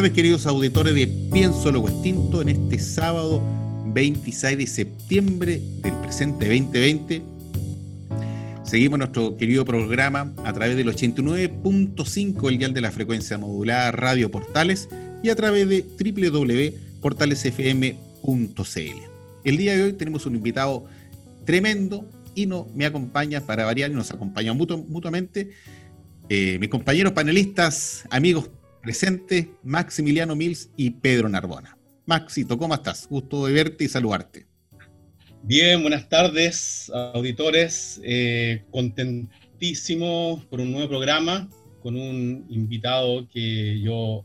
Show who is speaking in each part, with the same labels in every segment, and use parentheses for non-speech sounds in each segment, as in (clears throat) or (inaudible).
Speaker 1: Tardes, queridos auditores de Pienso lo Extinto, en este sábado 26 de septiembre del presente 2020. Seguimos nuestro querido programa a través del 89.5, el dial de la frecuencia modulada Radio Portales, y a través de www.portalesfm.cl. El día de hoy tenemos un invitado tremendo y no me acompaña para variar y nos acompaña mutuamente eh, mis compañeros panelistas, amigos presentes, Maximiliano Mills y Pedro Narbona. Maxito, ¿cómo estás? Gusto de verte y saludarte.
Speaker 2: Bien, buenas tardes, auditores. Eh, contentísimo por un nuevo programa con un invitado que yo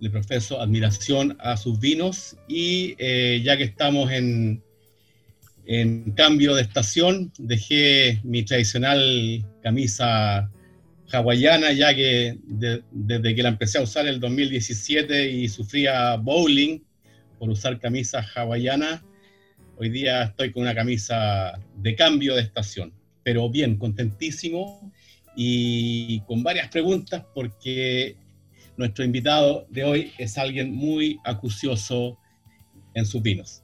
Speaker 2: le profeso admiración a sus vinos y eh, ya que estamos en, en cambio de estación, dejé mi tradicional camisa hawaiana, ya que desde que la empecé a usar en el 2017 y sufría bowling por usar camisa hawaiana, hoy día estoy con una camisa de cambio de estación. Pero bien, contentísimo y con varias preguntas porque nuestro invitado de hoy es alguien muy acucioso en sus vinos.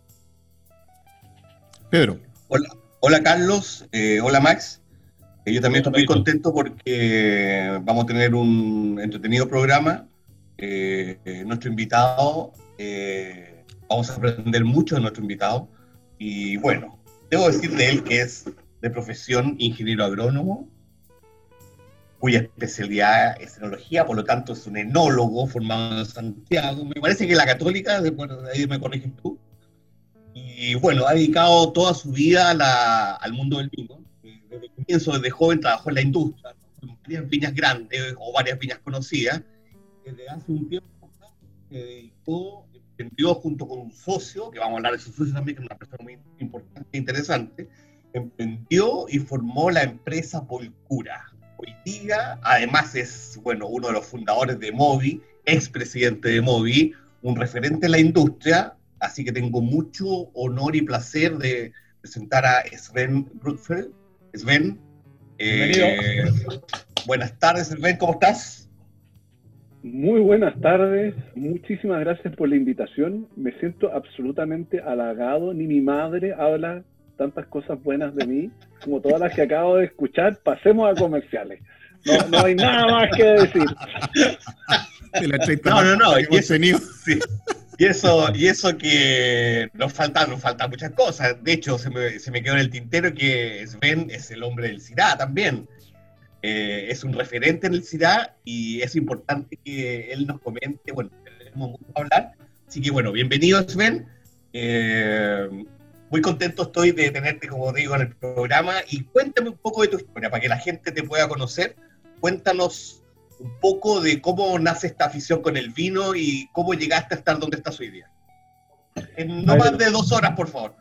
Speaker 3: Pedro. Hola, hola Carlos, eh, hola Max. Yo también estoy muy contento porque vamos a tener un entretenido programa. Eh, eh, nuestro invitado, eh, vamos a aprender mucho de nuestro invitado. Y bueno, debo decir de él que es de profesión ingeniero agrónomo, cuya especialidad es enología, por lo tanto es un enólogo formado en Santiago. Me parece que la católica, bueno, ahí me corriges tú. Y bueno, ha dedicado toda su vida al mundo del vino comienzo, desde joven, trabajó en la industria, en varias viñas grandes o varias viñas conocidas. Desde hace un tiempo se dedicó, emprendió junto con un socio, que vamos a hablar de su socio también, que es una persona muy importante e interesante, emprendió y formó la empresa Polcura. Hoy día, además, es bueno, uno de los fundadores de Movi, expresidente de Movi, un referente en la industria, así que tengo mucho honor y placer de presentar a Sven Brutfeld, Sven. Eh, buenas tardes, Sven, ¿cómo estás?
Speaker 4: Muy buenas tardes, muchísimas gracias por la invitación. Me siento absolutamente halagado, ni mi madre habla tantas cosas buenas de mí como todas las que acabo de escuchar. Pasemos a comerciales. No, hay nada más que decir.
Speaker 3: No, no, no. Y sí. Y eso, y eso que nos faltan, nos faltan muchas cosas. De hecho, se me, se me quedó en el tintero que Sven es el hombre del SIDA también. Eh, es un referente en el SIDA y es importante que él nos comente. Bueno, tenemos mucho que hablar. Así que bueno, bienvenido Sven. Eh, muy contento estoy de tenerte, como digo, en el programa. Y cuéntame un poco de tu historia para que la gente te pueda conocer. Cuéntanos un poco de cómo nace esta afición con el vino y cómo llegaste a estar donde estás hoy día. En no más de dos horas, por favor.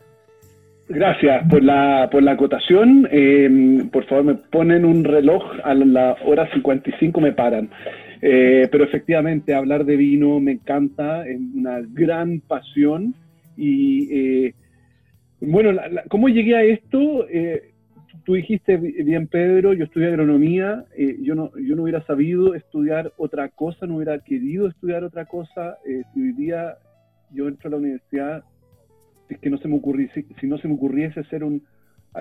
Speaker 4: Gracias por la, por la acotación. Em, por favor, me ponen un reloj a la hora 55, me paran. Eh, pero efectivamente, hablar de vino me encanta, es una gran pasión. Y eh, bueno, ¿cómo llegué a esto? Eh, tú dijiste bien, Pedro, yo estudié agronomía, eh, yo, no, yo no hubiera sabido estudiar otra cosa, no hubiera querido estudiar otra cosa. Eh, si hoy día yo entro a la universidad, es que no se me ocurriese, si no se me ocurriese hacer un,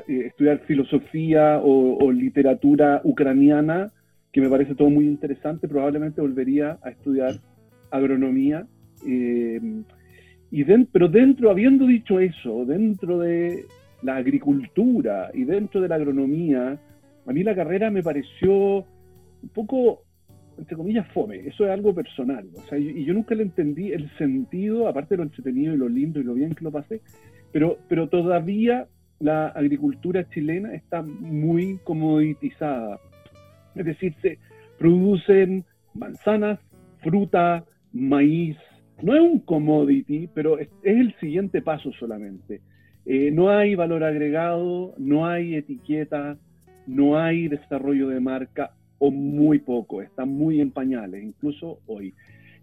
Speaker 4: eh, estudiar filosofía o, literatura ucraniana, que me parece todo muy interesante, probablemente volvería a estudiar agronomía. y pero dentro, habiendo dicho eso, dentro de la agricultura y dentro de la agronomía, a mí la carrera me pareció un poco, entre comillas, fome. Eso es algo personal. O sea, y yo nunca le entendí el sentido, aparte de lo entretenido y lo lindo y lo bien que lo pasé, pero, pero todavía la agricultura chilena está muy comoditizada. Es decir, se producen manzanas, fruta, maíz. No es un commodity, pero es, el siguiente paso solamente. Eh, no hay valor agregado, no hay etiqueta, no hay desarrollo de marca o muy poco, está muy en pañales, incluso hoy.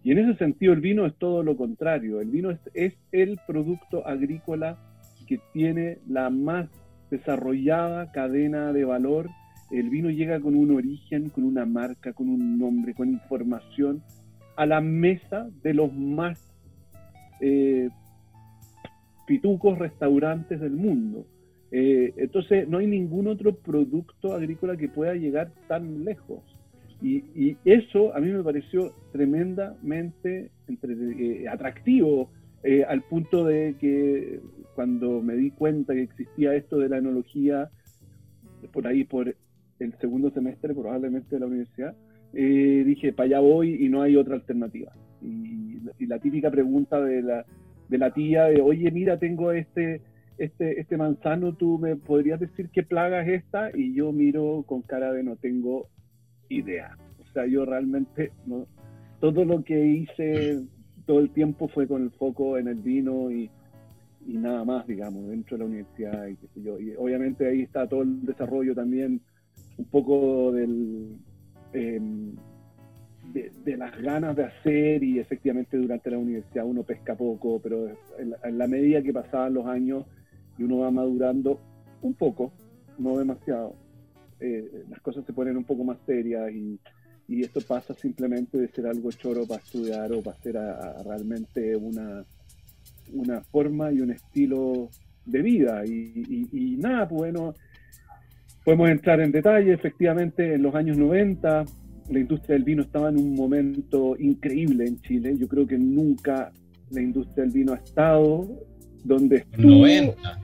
Speaker 4: Y en ese sentido el vino es todo lo contrario, el vino es el producto agrícola que tiene la más desarrollada cadena de valor. El vino llega con un origen, con una marca, con un nombre, con información a la mesa de los más eh, pitucos restaurantes del mundo. Eh, entonces no hay ningún otro producto agrícola que pueda llegar tan lejos. Y, eso a mí me pareció tremendamente eh, atractivo eh, al punto de que cuando me di cuenta que existía esto de la enología, por ahí por el segundo semestre probablemente de la universidad, eh, dije, para allá voy y no hay otra alternativa. Y, la típica pregunta de la, de la tía de, oye, mira, tengo este, este, este manzano, ¿tú me podrías decir qué plaga es esta? Y yo miro con cara de no tengo idea. O sea, yo realmente no, todo lo que hice todo el tiempo fue con el foco en el vino y, nada más, digamos, dentro de la universidad y qué sé yo. Y obviamente ahí está todo el desarrollo también, un poco del, em, de, las ganas de hacer y efectivamente durante la universidad uno pesca poco, pero en la, medida que pasaban los años y uno va madurando un poco, no demasiado, eh, las cosas se ponen un poco más serias y y esto pasa simplemente de ser algo choro para estudiar o para ser realmente una, una forma y un estilo de vida. Y, nada, pues bueno, podemos entrar en detalle, efectivamente, en los años 90 la industria del vino estaba en un momento increíble en Chile. Yo creo que nunca la industria del vino ha estado donde estuvo. 90.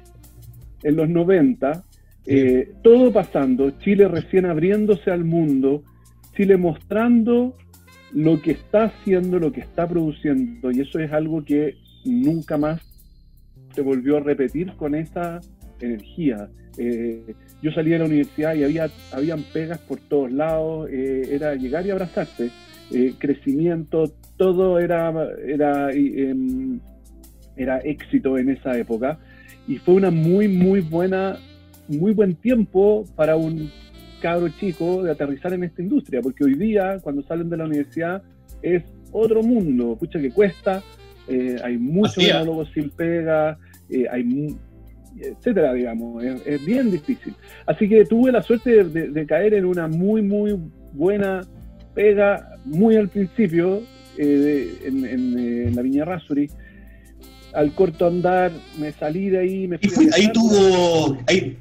Speaker 4: En los 90, eh, todo pasando, Chile recién abriéndose al mundo, Chile mostrando lo que está haciendo, lo que está produciendo, y eso es algo que nunca más se volvió a repetir con esa energía. Eh, yo salí de la universidad y había habían pegas por todos lados, eh, era llegar y abrazarse, eh, crecimiento, todo era, era, em, era éxito en esa época, y fue una muy, muy buena, muy buen tiempo para un cabro chico de aterrizar en esta industria, porque hoy día, cuando salen de la universidad, es otro mundo, escucha que cuesta, eh, hay muchos diálogos sin pega, eh, hay etcétera, digamos, es, bien difícil. Así que tuve la suerte de, caer en una muy, muy buena pega, muy al principio, eh, en, la Viña Rasuri. Al corto andar me salí de ahí, me
Speaker 3: fui Ahí tuvo, ahí,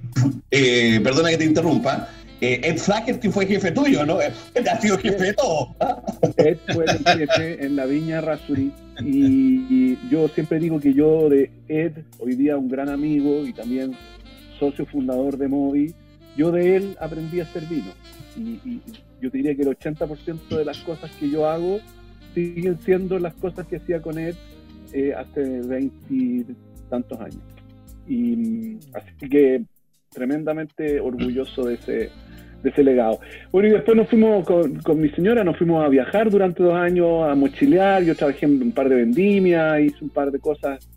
Speaker 3: perdona que te interrumpa, eh, Ed Flaherty fue jefe tuyo, ¿no? Ed ha sido jefe de todo. (laughs)
Speaker 4: Ed fue el jefe en la Viña Rasuri y, yo siempre digo que yo de Ed, hoy día un gran amigo y también socio fundador de Movi, yo de él aprendí a hacer vino. Y, yo diría que el 80% de las cosas que yo hago siguen siendo las cosas que hacía con Ed eh, hace 20 tantos años. Y así que tremendamente orgulloso de ese, de ese legado. Bueno, y después nos fuimos con, mi señora, nos fuimos a viajar durante dos años, a mochilear, yo trabajé en un par de vendimias, hice un par de cosas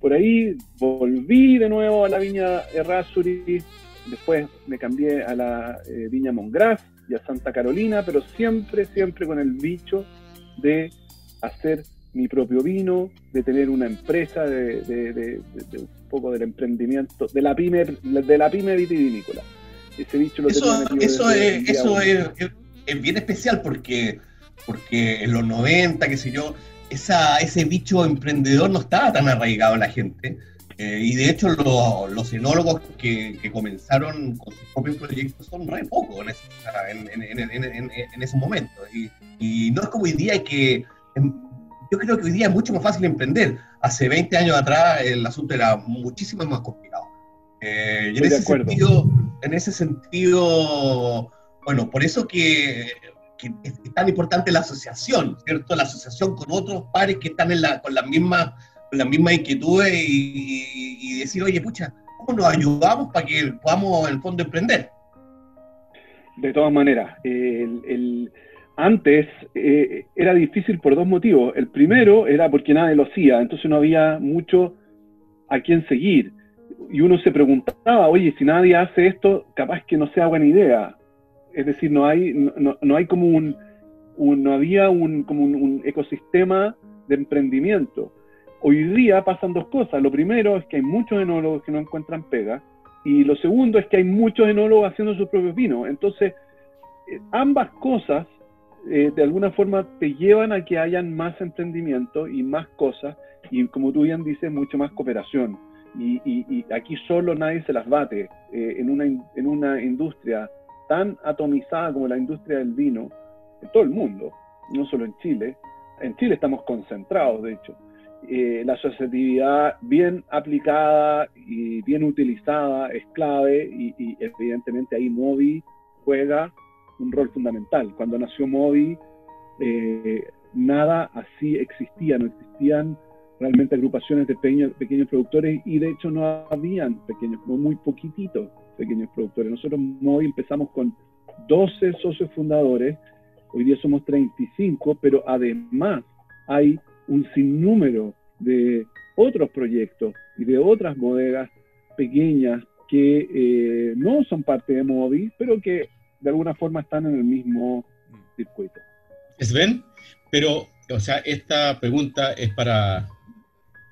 Speaker 4: por ahí, volví de nuevo a la viña Errázuri, después me cambié a la eh, viña Mongras y a Santa Carolina, pero siempre, siempre con el bicho de hacer mi propio vino, de tener una empresa, de, poco del emprendimiento, de la pyme, de la pyme vitivinícola
Speaker 3: eso, eso, es, eso es, bien especial porque, porque en los 90, qué sé yo, esa, ese bicho emprendedor no estaba tan arraigado en la gente. Eh, y de hecho los enólogos que, comenzaron con sus propios proyectos son re pocos en, en, ese momento. Y, y, no es como hoy día que... Yo creo que hoy día es mucho más fácil emprender. Hace 20 años atrás el asunto era muchísimo más complicado. Eh, y en ese, sentido, en ese sentido, bueno, por eso que, es tan importante la asociación, ¿cierto? La asociación con otros pares que están en la, con las mismas con las mismas inquietudes y, decir, oye, pucha, nos ayudamos para que podamos en el fondo emprender.
Speaker 4: De todas maneras, el, antes eh, era difícil por dos motivos. El primero era porque nadie lo hacía, entonces no había mucho a quién seguir. Y uno se preguntaba, oye, si nadie hace esto, capaz que no sea buena idea. Es decir, no hay, no, no hay como un, no había un, como un, ecosistema de emprendimiento. Hoy día pasan dos cosas. Lo primero es que hay muchos enólogos que no encuentran pega. Y lo segundo es que hay muchos enólogos haciendo sus propios vinos. Entonces, eh, ambas cosas eh, de alguna forma te llevan a que hayan más emprendimiento y más cosas. Y como tú bien dices, mucho más cooperación. Y, aquí solo nadie se las bate. Eh, en, una, en una industria tan atomizada como la industria del vino, en todo el mundo, no solo en Chile. En Chile estamos concentrados, de hecho. Eh, la asociatividad bien aplicada y bien utilizada es clave y, evidentemente ahí Movi juega un rol fundamental. Cuando nació Movi, eh, nada así existía, no existían realmente agrupaciones de pequeños, pequeños productores y de hecho no habían pequeños, muy poquititos pequeños productores. Nosotros Movi empezamos con 12 socios fundadores hoy día somos 35, pero además hay un sinnúmero de otros proyectos y de otras bodegas pequeñas que eh, no son parte de Movi, pero que de alguna forma están en el mismo circuito.
Speaker 2: Sven, pero, o sea, esta pregunta es para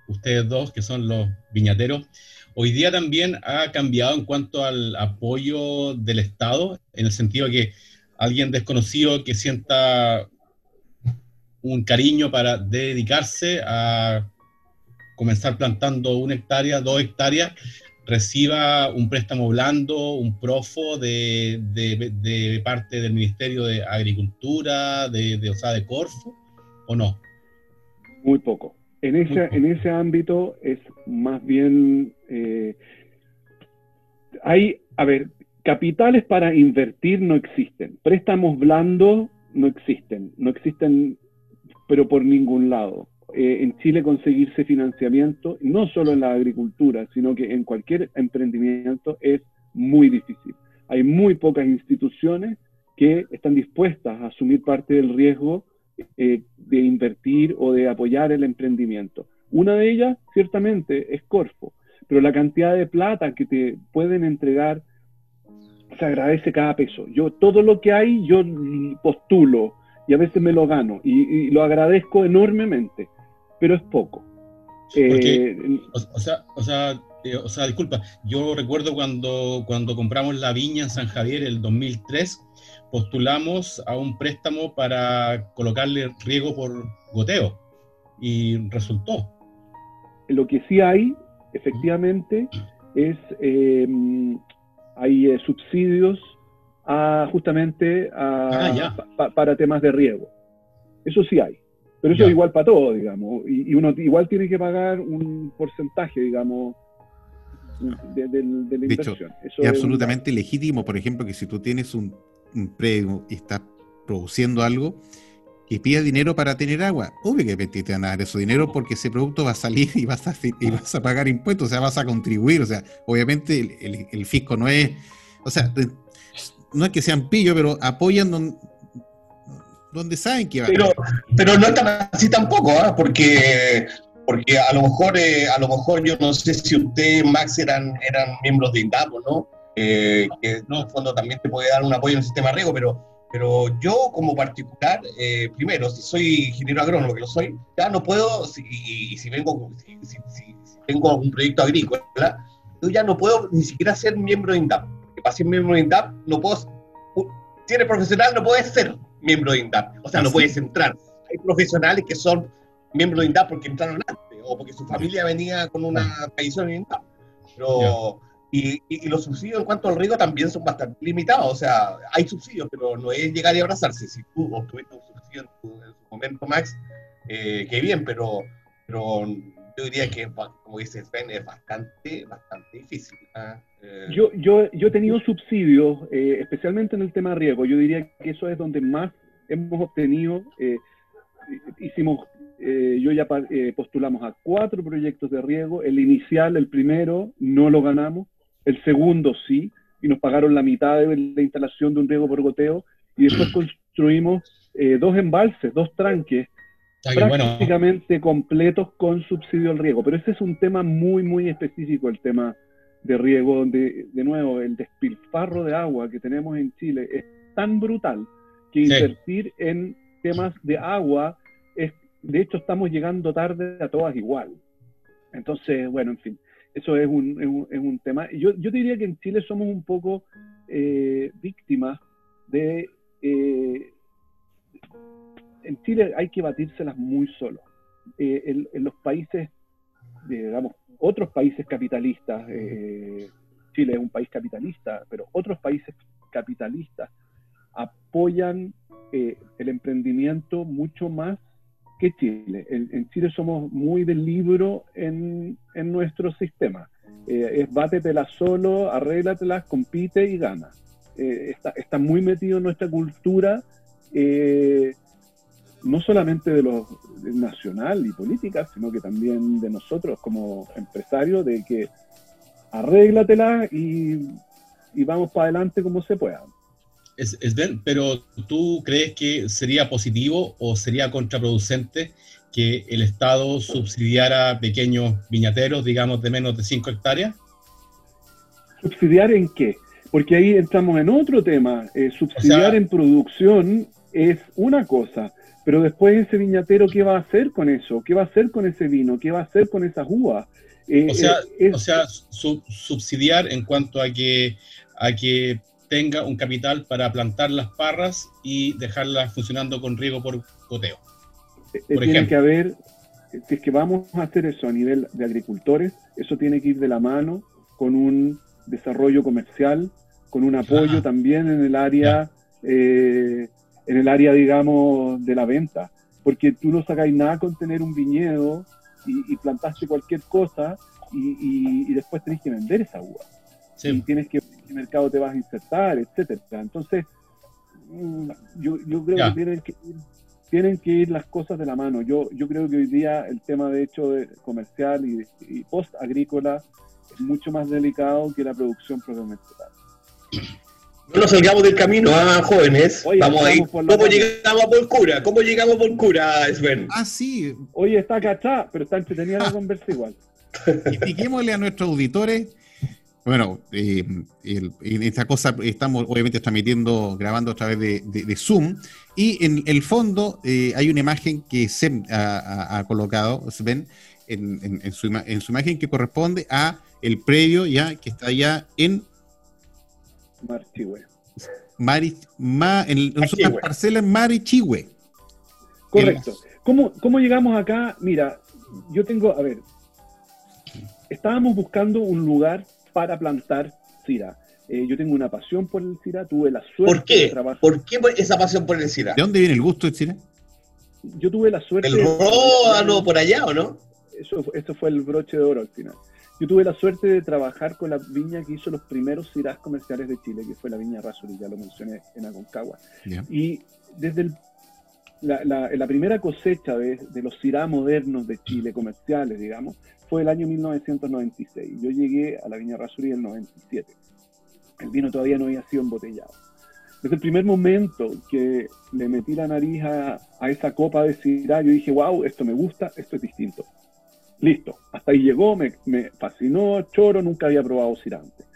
Speaker 2: ustedes dos, que son los viñateros. Hoy día también ha cambiado en cuanto al apoyo del Estado, en el sentido que alguien desconocido que sienta un cariño para dedicarse a comenzar plantando una hectárea, dos hectáreas, reciba un préstamo blando, un profo de, de, parte del Ministerio de Agricultura, de, de, o sea, de Corfo, o no?
Speaker 4: Muy poco. En ese, En ese ámbito es más bien... Eh, hay, a ver, Capitales para invertir no existen. Préstamos blandos no existen. No existen, pero por ningún lado. Eh, en Chile conseguirse financiamiento, no solo en la agricultura, sino que en cualquier emprendimiento es muy difícil. Hay muy pocas instituciones que están dispuestas a asumir parte del riesgo eh, de invertir o de apoyar el emprendimiento. Una de ellas, ciertamente, es Corfo, pero la cantidad de plata que te pueden entregar se agradece cada peso. Yo todo lo que hay, yo postulo y a veces me lo gano y, lo agradezco enormemente, pero es poco.
Speaker 2: Eh, o, sea, o, sea, eh, o sea, disculpa, yo recuerdo cuando, cuando compramos la viña en San Javier el 2003, postulamos a un préstamo para colocarle riego por goteo y resultó.
Speaker 4: Lo que sí hay, efectivamente, es eh, hay eh, subsidios a, justamente ah, para temas de riego. Eso sí hay. Pero eso es igual para todo, digamos. Y, uno igual tiene que pagar un porcentaje, digamos, de, la inversión.
Speaker 1: es absolutamente legítimo, por ejemplo, que si tú tienes un, un predio y estás produciendo algo, que pida dinero para tener agua. Obvio que te van a dar ese dinero porque ese producto va a salir y vas a, y vas a pagar impuestos, o sea, vas a contribuir. O sea, obviamente el, fisco no es, o sea, no es que sean pillos, pero apoyan donde, saben que va.
Speaker 3: Pero, pero no es tan así tampoco, ¿ah? porque porque a lo mejor eh, a lo mejor yo no sé si usted Max eran eran miembros de INDAP no eh, que no en fondo también te puede dar un apoyo en el sistema riego pero pero yo como particular, eh, primero, si soy ingeniero agrónomo, que lo soy, ya no puedo, si, si vengo, si, tengo algún proyecto agrícola, yo ya no puedo ni siquiera ser miembro de INDAP. Porque para ser miembro de INDAP, no puedo, si eres profesional, no puedes ser miembro de INDAP. O sea, no puedes entrar. Hay profesionales que son miembros de INDAP porque entraron antes, o porque su familia venía con una tradición en INDAP. Pero... Y, los subsidios en cuanto al riego también son bastante limitados. O sea, hay subsidios, pero no es llegar y abrazarse. Si tú obtuviste un subsidio en, tu, su momento, Max, eh, qué bien, pero, pero yo diría que, como dice Sven, es bastante, bastante difícil.
Speaker 4: ¿ah? Eh, yo, yo, yo he tenido subsidios, eh, especialmente en el tema de riego. Yo diría que eso es donde más hemos obtenido. hicimos eh, yo ya eh, postulamos a cuatro proyectos de riego. El inicial, el primero, no lo ganamos. El segundo sí, y nos pagaron la mitad de la instalación de un riego por goteo. Y después (clears throat) construimos eh, dos embalses, dos tranques, prácticamente completos con subsidio al riego. Pero ese es un tema muy, muy específico, el tema de riego, donde, de nuevo, el despilfarro de agua que tenemos en Chile es tan brutal que invertir en temas de agua es de hecho estamos llegando tarde a todas igual. Entonces, bueno, en fin, eso es un, es un, tema. Yo, yo diría que en Chile somos un poco eh, víctimas de... Eh, en Chile hay que batírselas muy solo. Eh, en, los países, digamos, otros países capitalistas, Chile es un país capitalista, pero otros países capitalistas apoyan el emprendimiento mucho más que Chile. En, Chile somos muy del libro en, en nuestro sistema. Eh, es bátetela solo, arréglatelas, compite y gana. Eh, está, está, muy metido en nuestra cultura, eh, no solamente de los nacional y política, sino que también de nosotros como empresarios, de que arréglatela y, y vamos para adelante como se pueda.
Speaker 2: Es, pero ¿tú crees que sería positivo o sería contraproducente que el Estado subsidiara pequeños viñateros, digamos, de menos de 5 hectáreas?
Speaker 4: ¿Subsidiar en qué? Porque ahí entramos en otro tema. Eh, subsidiar en producción es una cosa, pero después ese viñatero, ¿qué va a hacer con eso? ¿Qué va a hacer con ese vino? ¿Qué va a hacer con esa uva?
Speaker 2: Eh, o sea, eh, o sea subsidiar en cuanto a que, a que tenga un capital para plantar las parras y dejarlas funcionando con riego por goteo.
Speaker 4: Eh, por tiene que haber, si es que vamos a hacer eso a nivel de agricultores, eso tiene que ir de la mano con un desarrollo comercial, con un apoyo también en el área, eh, en el área, digamos, de la venta. Porque tú no sacáis nada con tener un viñedo y, plantaste cualquier cosa y, después tenés que vender esa uva. Y tienes que qué mercado te vas a insertar, etcétera. Entonces, mm, yo, yo creo que tienen que, tienen que ir las cosas de la mano. Yo, yo creo que hoy día el tema de hecho de comercial y, post agrícola es mucho más delicado que la producción propiamente (clears throat)
Speaker 3: No nos salgamos del camino, ¿ah, jóvenes. Vamos a ir. ¿Cómo llegamos a Polcura? ¿Cómo llegamos a Polcura, Sven?
Speaker 1: Ah, sí.
Speaker 4: Oye, está cachá, pero está entretenida la conversa igual.
Speaker 1: Expliquémosle a nuestros auditores bueno, eh, en esta cosa estamos obviamente transmitiendo, grabando a través de, Zoom, y en el fondo eh, hay una imagen que Sem ha, colocado, Sven, en, en, su, imagen que corresponde a el predio ya que está allá en
Speaker 4: Marichihue.
Speaker 1: Mari, en, en parcela en Marichihue.
Speaker 4: Correcto. ¿Cómo, ¿Cómo llegamos acá? Mira, yo tengo, a ver, estábamos buscando un lugar para plantar Syrah. Eh, yo tengo una pasión por el Syrah, tuve la suerte
Speaker 3: ¿Por qué? de trabajar. ¿Por qué esa pasión por el Syrah?
Speaker 1: ¿De dónde viene el gusto del Syrah?
Speaker 4: Yo tuve la suerte.
Speaker 3: ¿El ródano por allá o no?
Speaker 4: Eso, eso fue el broche de oro al final. Yo tuve la suerte de trabajar con la viña que hizo los primeros Syrahs comerciales de Chile, que fue la viña Rasuri, ya lo mencioné en Aconcagua. Y desde la, primera cosecha de, los Syrah modernos de Chile, comerciales, digamos, fue el año 1996. Yo llegué a la Viña Rasuri en el 97. El vino todavía no había sido embotellado. Desde el primer momento que le metí la nariz a, esa copa de Syrah, yo dije, wow, esto me gusta, esto es distinto. Listo, hasta ahí llegó, me, fascinó, choro, nunca había probado Syrah antes.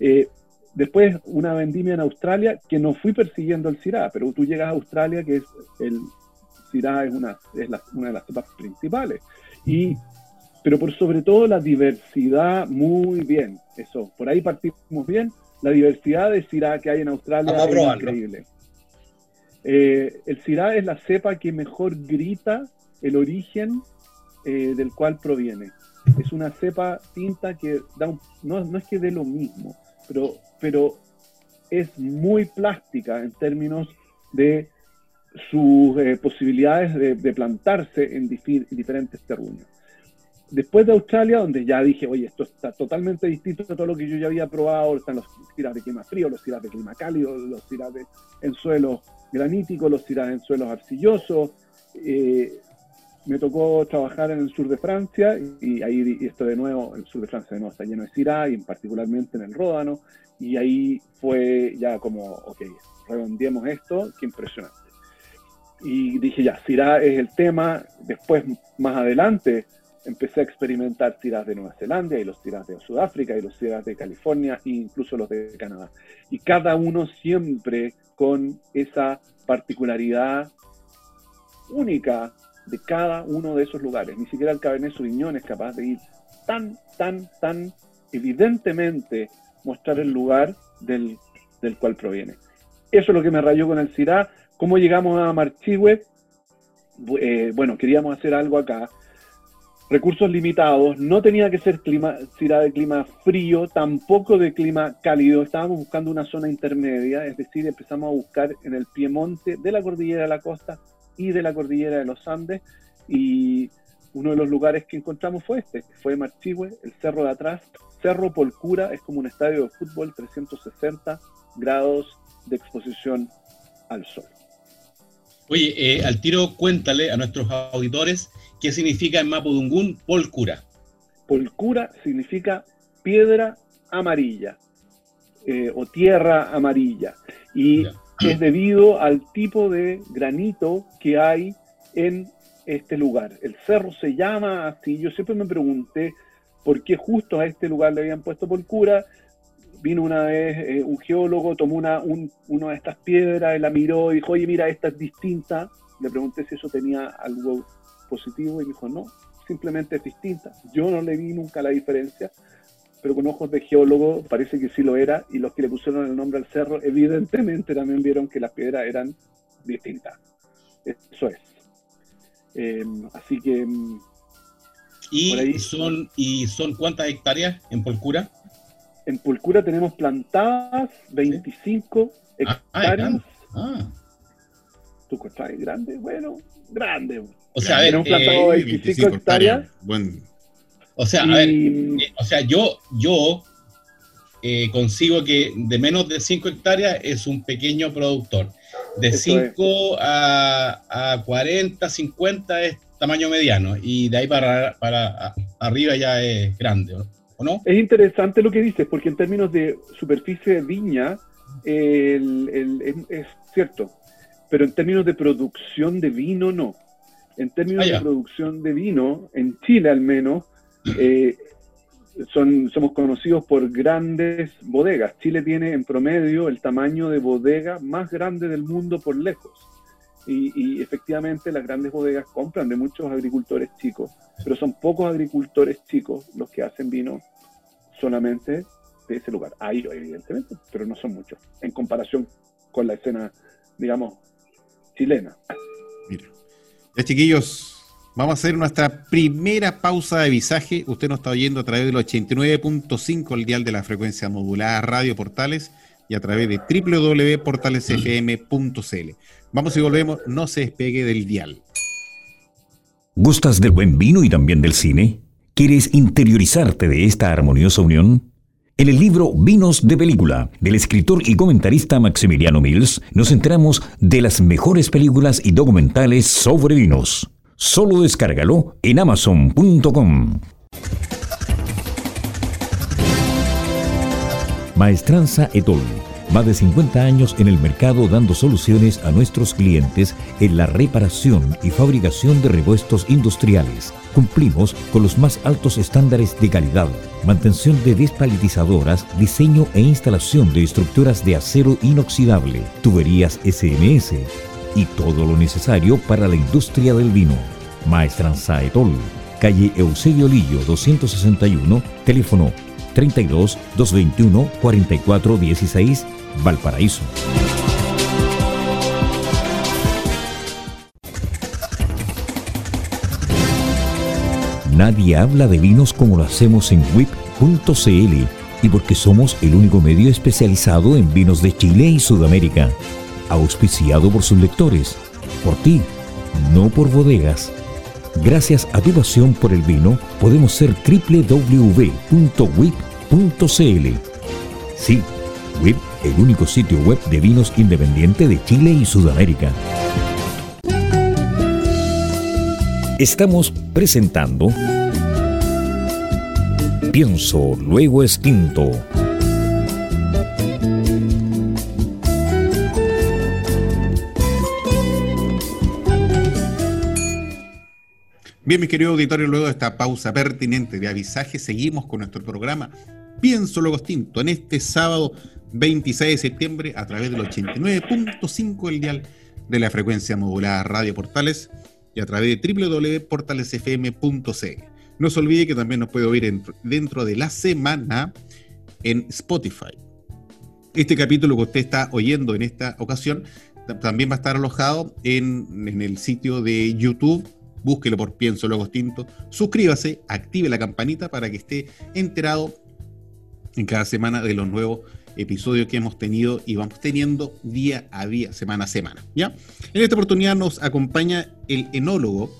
Speaker 4: Eh, después una vendimia en Australia que no fui persiguiendo el Syrah, pero tú llegas a Australia que es el Syrah es una, es una de las cepas principales. Y pero por sobre todo la diversidad, muy bien, eso, por ahí partimos bien, la diversidad de Syrah que hay en Australia es increíble. Eh, el Syrah es la cepa que mejor grita el origen eh, del cual proviene. Es una cepa tinta que da no, no, es que dé lo mismo, pero, pero es muy plástica en términos de sus eh, posibilidades de, plantarse en diferentes terruños después de Australia, donde ya dije, oye, esto está totalmente distinto a todo lo que yo ya había probado, están los tiras de clima frío, los tiras de clima cálido, los tiras en suelos graníticos, los tiras en suelos arcillosos. Eh, me tocó trabajar en el sur de Francia y ahí esto de nuevo, el sur de Francia de nuevo está lleno de y particularmente en el Ródano y ahí fue ya como, ok, redondeemos esto, qué impresionante. Y dije ya, Syrah es el tema, después más adelante empecé a experimentar tiras de Nueva Zelanda y los tiras de Sudáfrica y los tiras de California e incluso los de Canadá. Y cada uno siempre con esa particularidad única de cada uno de esos lugares. Ni siquiera el Cabernet Sauvignon es capaz de ir tan, tan, tan evidentemente mostrar el lugar del, cual proviene. Eso es lo que me rayó con el Syrah. ¿Cómo llegamos a Marchihue? Eh, bueno, queríamos hacer algo acá. Recursos limitados, no tenía que ser clima, Syrah de clima frío, tampoco de clima cálido. Estábamos buscando una zona intermedia, es decir, empezamos a buscar en el piemonte de la cordillera de la costa y de la cordillera de los Andes. Y uno de los lugares que encontramos fue este, fue Marchihue, el cerro de atrás. Cerro Polcura es como un estadio de fútbol, 360 grados de exposición al sol.
Speaker 2: Oye, eh, al tiro cuéntale a nuestros auditores qué significa en Mapudungún Polcura.
Speaker 4: Polcura significa piedra amarilla eh, o tierra amarilla. Y es debido al tipo de granito que hay en este lugar. El cerro se llama así. Yo siempre me pregunté por qué justo a este lugar le habían puesto por cura. Vino una vez eh, un geólogo, tomó una, de estas piedras, la miró y dijo, oye, mira, esta es distinta. Le pregunté si eso tenía algo positivo y me dijo, no, simplemente es distinta. Yo no le vi nunca la diferencia pero con ojos de geólogo parece que sí lo era, y los que le pusieron el nombre al cerro evidentemente también vieron que las piedras eran distintas. Eso es. Eh, así que... Mm,
Speaker 2: ¿Y, son, ¿Y son cuántas hectáreas en Pulcura?
Speaker 4: En Pulcura tenemos plantadas 25 ah, ah, hectáreas. Ah, ¿Tú grande? Bueno, grande.
Speaker 2: O sea, tenemos plantado 25, eh, hectáreas. O sea, a ver, eh, o sea, yo, yo eh, consigo que de menos de 5 hectáreas es un pequeño productor. De 5 a, a, 40, 50 es tamaño mediano y de ahí para, para arriba ya es grande, ¿o no?
Speaker 4: Es interesante lo que dices, porque en términos de superficie de viña el, es, cierto, pero en términos de producción de vino no. En términos ah, de producción de vino, en Chile al menos, eh, somos conocidos por grandes bodegas. Chile tiene en promedio el tamaño de bodega más grande del mundo por lejos. Y, efectivamente las grandes bodegas compran de muchos agricultores chicos, pero son pocos agricultores chicos los que hacen vino solamente de ese lugar. Hay, evidentemente, pero no son muchos en comparación con la escena, digamos, chilena.
Speaker 1: Mira, ya chiquillos, Vamos a hacer nuestra primera pausa de visaje. Usted nos está oyendo a través del 89.5, el dial de la frecuencia modulada Radio Portales y a través de www.portalesfm.cl. Vamos y volvemos, no se despegue del dial.
Speaker 5: ¿Gustas del buen vino y también del cine? ¿Quieres interiorizarte de esta armoniosa unión? En el libro Vinos de Película, del escritor y comentarista Maximiliano Mills, nos enteramos de las mejores películas y documentales sobre vinos. Solo descárgalo en amazon.com. Maestranza Etol. Más de 50 años en el mercado dando soluciones a nuestros clientes en la reparación y fabricación de repuestos industriales. Cumplimos con los más altos estándares de calidad, mantención de despalitizadoras, diseño e instalación de estructuras de acero inoxidable, tuberías SMS y todo lo necesario para la industria del vino. Maestranza Etol, calle Eusebio Lillo 261, teléfono 32 221 4416, Valparaíso. Nadie habla de vinos como lo hacemos en WIP.cl y porque somos el único medio especializado en vinos de Chile y Sudamérica, auspiciado por sus lectores, por ti, no por bodegas. Gracias a tu pasión por el vino, podemos ser www.wip.cl. Sí, WIP, el único sitio web de vinos independiente de Chile y Sudamérica. Estamos presentando Pienso, luego extinto.
Speaker 1: Bien, mis queridos auditores, luego de esta pausa pertinente de avisaje, seguimos con nuestro programa Pienso Luego Extinto en este sábado 26 de septiembre a través del 89.5 del dial de la frecuencia modulada Radio Portales y a través de www.portalesfm.cl. No se olvide que también nos puede oír dentro de la semana en Spotify. Este capítulo que usted está oyendo en esta ocasión también va a estar alojado en el sitio de YouTube. Búsquelo por Pienso Luego Extinto. Suscríbase, active la campanita para que esté enterado en cada semana de los nuevos episodio que hemos tenido y vamos teniendo día a día, semana a semana. ¿ya? En esta oportunidad nos acompaña el enólogo,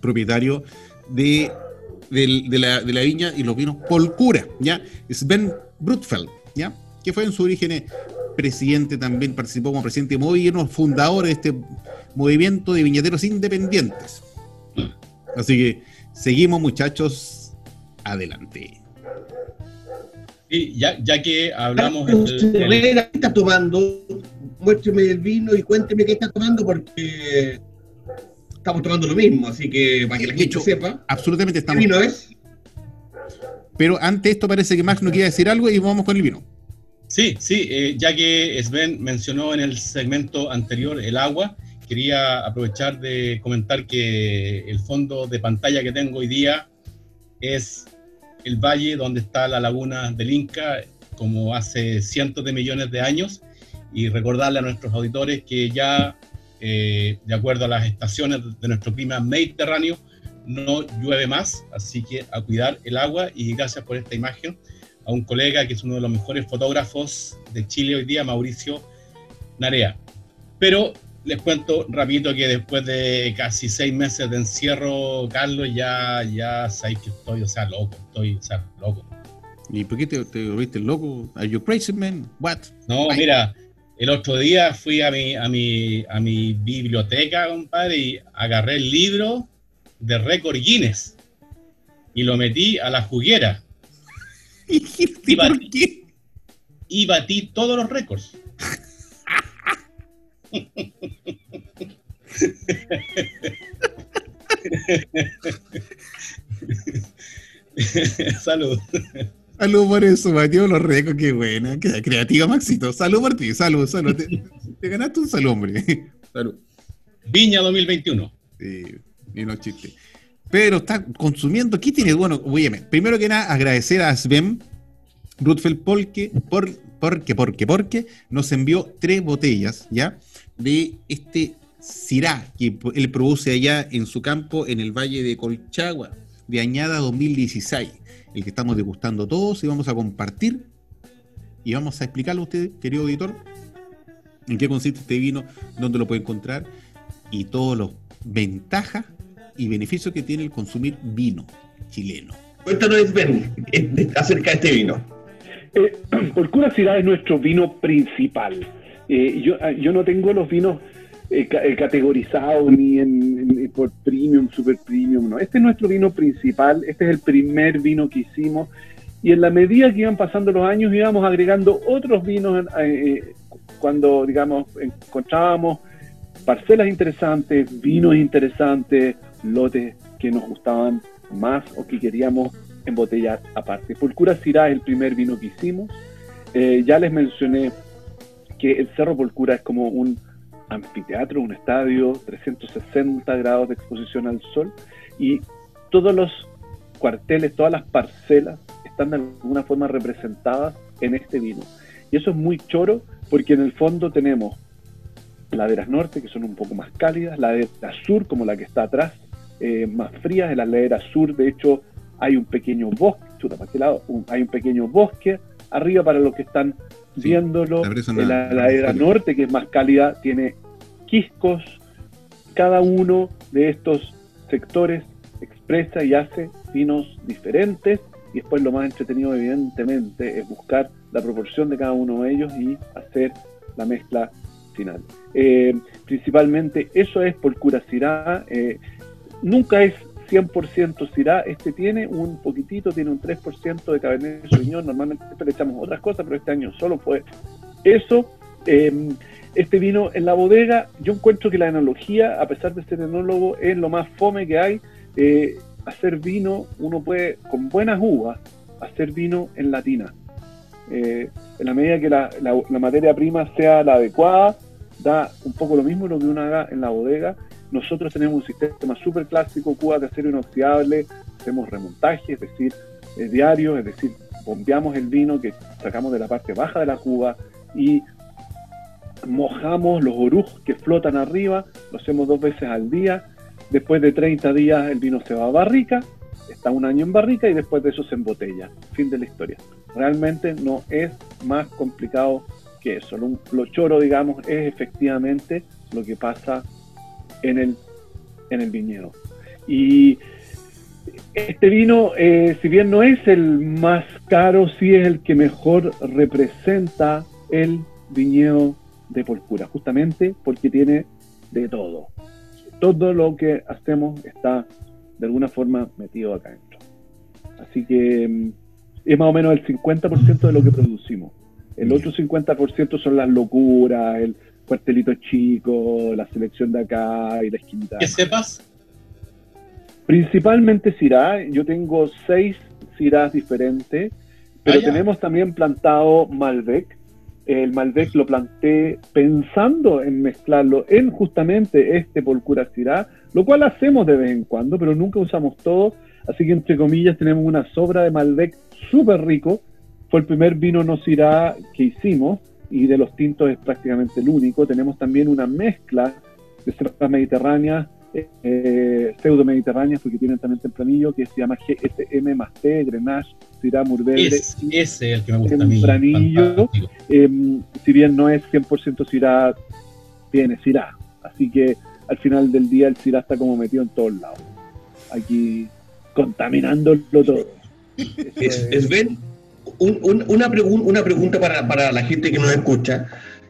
Speaker 1: propietario de, la, viña y los vinos Polcura, ¿ya? Sven Brutfeld, ¿ya? que fue en su origen presidente también, participó como presidente de Movimiento, fundador de este movimiento de viñateros independientes. Así que seguimos muchachos, adelante.
Speaker 2: Sí, ya, ya que hablamos.
Speaker 3: ¿Qué está tomando? Muéstreme el vino y cuénteme qué está tomando, porque estamos tomando lo mismo, así que para que la gente sepa.
Speaker 1: Absolutamente estamos.
Speaker 3: ¿Qué vino es?
Speaker 1: Pero antes esto parece que Max no quiere decir algo y vamos con el vino.
Speaker 2: Sí, sí, eh, ya que Sven mencionó en el segmento anterior el agua, quería aprovechar de comentar que el fondo de pantalla que tengo hoy día es el valle donde está la laguna del Inca, como hace cientos de millones de años, y recordarle a nuestros auditores que ya, eh, de acuerdo a las estaciones de nuestro clima mediterráneo, no llueve más, así que a cuidar el agua y gracias por esta imagen a un colega que es uno de los mejores fotógrafos de Chile hoy día, Mauricio Narea. Pero les cuento rapidito que después de casi seis meses de encierro, Carlos, ya, ya sabéis que estoy, o sea, loco, estoy, o sea, loco.
Speaker 1: ¿Y por qué te, te volviste loco? ¿Are you crazy, man? What?
Speaker 2: No, mira, el otro día fui a mi, a mi, a mi biblioteca, compadre, y agarré el libro de récord Guinness y lo metí a la juguera. (laughs)
Speaker 1: ¿Y, por qué?
Speaker 2: Y batí todos los récords. salud.
Speaker 1: Salud por eso, Mateo los Recos, qué buena, qué creativa, Maxito. Salud por ti, salud, salud. Te, ganaste un salud, hombre. Salud.
Speaker 2: Viña 2021.
Speaker 1: Sí, y no chiste. Pero está consumiendo, ¿qué tiene? Bueno, oye, primero que nada, agradecer a Sven Rutfeld porque, por, porque, porque, porque nos envió tres botellas, ¿ya? de este Sirá que él produce allá en su campo en el Valle de Colchagua, de Añada 2016, el que estamos degustando todos y vamos a compartir y vamos a explicarle a usted, querido auditor, en qué consiste este vino, dónde lo puede encontrar y todas las ventajas y beneficios que tiene el consumir vino chileno.
Speaker 3: Cuéntanos, Ben, (laughs) acerca de este vino.
Speaker 4: Eh, (clears throat) Cura Sirá es nuestro vino principal eh, yo, ah, yo no tengo los vinos eh, eh, categorizados ni en, por premium, super premium, no. Este es nuestro vino principal, este es el primer vino que hicimos y en la medida que iban pasando los años íbamos agregando otros vinos cuando, digamos, encontrábamos parcelas interesantes, vinos interesantes, lotes que nos gustaban más o que queríamos embotellar aparte. Pulcura Sirá es el primer vino que hicimos. ya les mencioné que el Cerro Polcura es como un anfiteatro, un estadio, 360 grados de exposición al sol y todos los cuarteles, todas las parcelas están de alguna forma representadas en este vino. Y eso es muy choro porque en el fondo tenemos laderas norte que son un poco más cálidas, laderas sur como la que está atrás, eh, más frías, en la ladera sur de hecho hay un pequeño bosque, chuta, para este lado, hay un pequeño bosque, arriba para los que están viéndolo. La, ladera norte, que es más cálida, tiene quiscos. Cada uno de estos sectores expresa y hace vinos diferentes. Y después lo más entretenido, evidentemente, es buscar la proporción de cada uno de ellos y hacer la mezcla final. Eh, principalmente eso es por Curacirá. Eh, nunca es 100% Syrah, este tiene un poquitito, tiene un 3% de Cabernet Sauvignon, normalmente le echamos otras cosas, pero este año solo fue eso. Em, este vino en la bodega, yo encuentro que la enología, a pesar de ser enólogo, es lo más fome que hay. Eh, hacer vino, uno puede, con buenas uvas, hacer vino en latina. Eh, en la medida que la, materia prima sea la adecuada, da un poco lo mismo lo que uno haga en la bodega. Nosotros tenemos un sistema súper clásico, cubas de acero inoxidable, hacemos remontaje, es decir, diario, es decir, bombeamos el vino que sacamos de la parte baja de la cuba y mojamos los oruj que flotan arriba, lo hacemos dos veces al día. Después de 30 días el vino se va a barrica, está un año en barrica y después de eso se embotella. Fin de la historia. Realmente no es más complicado que eso. Lo, choro, digamos, es efectivamente lo que pasa en el, en el viñedo. Y este vino, eh, si bien no es el más caro, sí es el que mejor representa el viñedo de Porcura, justamente porque tiene de todo. Todo lo que hacemos está de alguna forma metido acá adentro. Así que mm, es más o menos el 50% de lo que producimos. El otro 50% son las locuras, el cuartelito chico, la selección de acá y la esquinita.
Speaker 2: ¿Qué sepas?
Speaker 4: Principalmente Syrah. Yo tengo seis Syrahs diferentes, pero ah, tenemos también plantado Malbec, el Malbec lo planté pensando en mezclarlo en justamente este Polcura Syrah, lo cual hacemos de vez en cuando, pero nunca usamos todo. Así que, entre comillas, tenemos una sobra de Malbec súper rico. Fue el primer vino no Syrah que hicimos y de los tintos es prácticamente el único. Tenemos también una mezcla de cepas mediterráneas eh, pseudo mediterráneas porque tienen también tempranillo que se llama GSM más T, Grenache, Syrah Mourvèdre.
Speaker 2: Es, ese es el que me gusta
Speaker 4: tempranillo, em, si bien no es 100% Syrah, tiene Syrah. Así que al final del día el Syrah está como metido en todos lados. Aquí contaminándolo todo.
Speaker 3: Es, una, una pregunta para, para la gente que nos escucha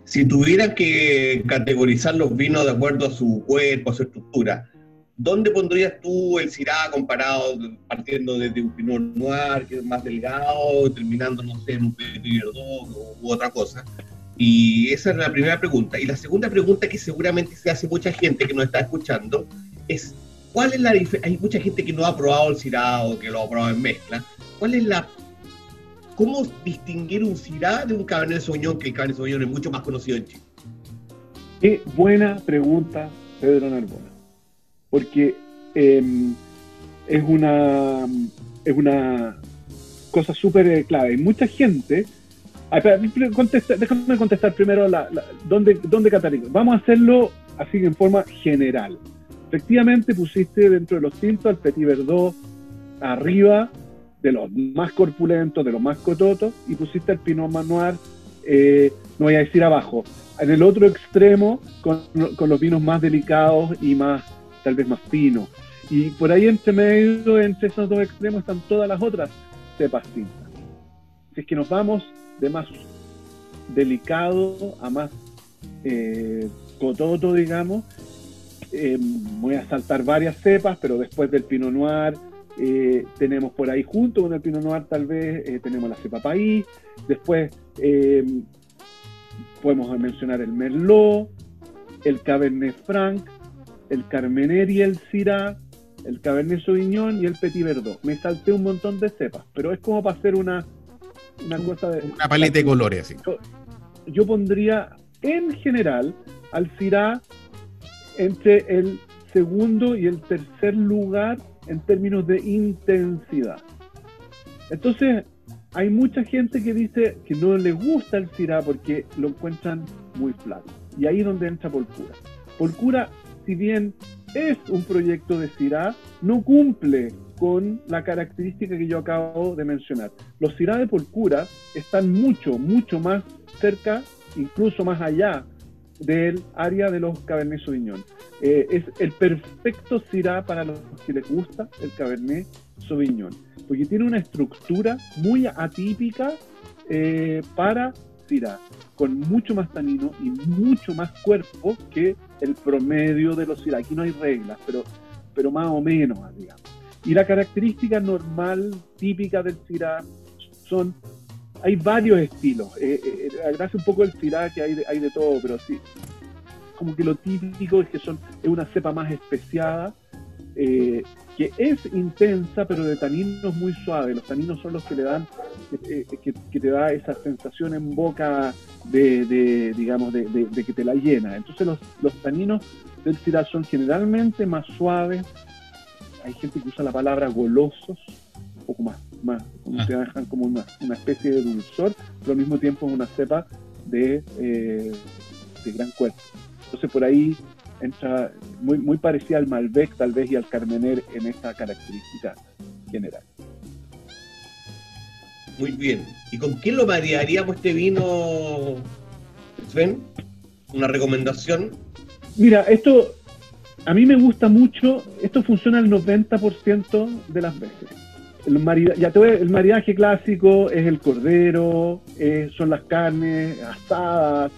Speaker 3: si tuvieran que categorizar los vinos de acuerdo a su cuerpo, a su estructura, ¿dónde pondrías tú el Syrah comparado, partiendo desde un Pinot Noir, que es más delgado, terminando, no sé, en un Petit u otra cosa? Y esa es la primera pregunta. Y la segunda pregunta que seguramente se hace mucha gente que nos está escuchando es, ¿cuál es la diferencia? Hay mucha gente que no ha probado el Syrah o que lo ha probado en mezcla. ¿Cuál es la ¿Cómo distinguir un Syrah de un Cabernet Sauvignon, que el Cabernet Sauvignon es mucho más conocido en Chile?
Speaker 4: Qué buena pregunta, Pedro Narbona. Porque em, es, una, es una cosa súper eh, clave. Hay mucha gente... déjame contestar primero ¿dónde, dónde Vamos a hacerlo así en forma general. Efectivamente pusiste dentro de los tintos al Petit Verdot arriba de los más corpulentos, de los más cototos, y pusiste el Pinot Noir, eh, no voy a decir abajo, en el otro extremo con, los vinos más delicados y más, tal vez más finos. Y por ahí entre medio, entre esos dos extremos, están todas las otras cepas tintas. Si es que nos vamos de más delicado a más eh, cototo, digamos, eh, voy a saltar varias cepas, pero después del Pinot Noir, eh, tenemos por ahí junto con el Pinot Noir tal vez, eh, tenemos la cepa país, después eh, podemos mencionar el Merlot, el Cabernet Franc, el Carmener y el Syrah, el Cabernet Sauvignon y el Petit Verdot. Me salté un montón de cepas, pero es como para hacer una, una cosa de...
Speaker 1: Una paleta de colores, así.
Speaker 4: Yo, pondría en general al Syrah entre el segundo y el tercer lugar en términos de intensidad. Entonces, hay mucha gente que dice que no le gusta el Syrah porque lo encuentran muy flaco. Y ahí es donde entra Polcura. Polcura, si bien es un proyecto de Syrah, no cumple con la característica que yo acabo de mencionar. Los Syrah de Polcura están mucho, mucho más cerca, incluso más allá del área de los Cabernet Sauvignon. Eh, es el perfecto Syrah para los que les gusta el Cabernet Sauvignon, porque tiene una estructura muy atípica eh, para Syrah, con mucho más tanino y mucho más cuerpo que el promedio de los Syrah. Aquí no hay reglas, pero, pero más o menos, digamos. Y la característica normal, típica del Syrah, son, hay varios estilos. Eh, eh, eh un poco el Syrah que hay de, hay de todo, pero sí, como que lo típico es que son, es una cepa más especiada, eh, que es intensa, pero de taninos muy suaves. Los taninos son los que le dan, eh, eh, que, te da esa sensación en boca de, digamos, de, que te la llena. Entonces los, taninos del Syrah son generalmente más suaves. Hay gente que usa la palabra golosos, un poco más, más como te ah. dejan como una, una, especie de dulzor, pero al mismo tiempo es una cepa de, de gran cuerpo. Entonces por ahí entra muy, muy parecida al Malbec tal vez y al Carmener en esta característica general.
Speaker 3: Muy bien. ¿Y con qué lo variaríamos este vino, Sven? ¿Una recomendación?
Speaker 4: Mira, esto a mí me gusta mucho, esto funciona el 90% de las veces. El, ya te el maridaje clásico es el cordero, son las carnes asadas,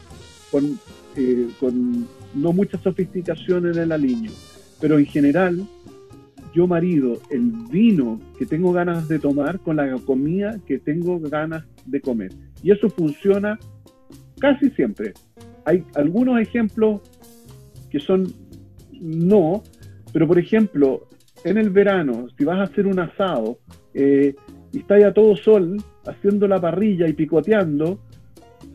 Speaker 4: con, eh, con no mucha sofisticación en el aliño, pero en general yo marido el vino que tengo ganas de tomar con la comida que tengo ganas de comer. Y eso funciona casi siempre. Hay algunos ejemplos que son no, pero por ejemplo, en el verano, si vas a hacer un asado eh, y está ya todo sol haciendo la parrilla y picoteando,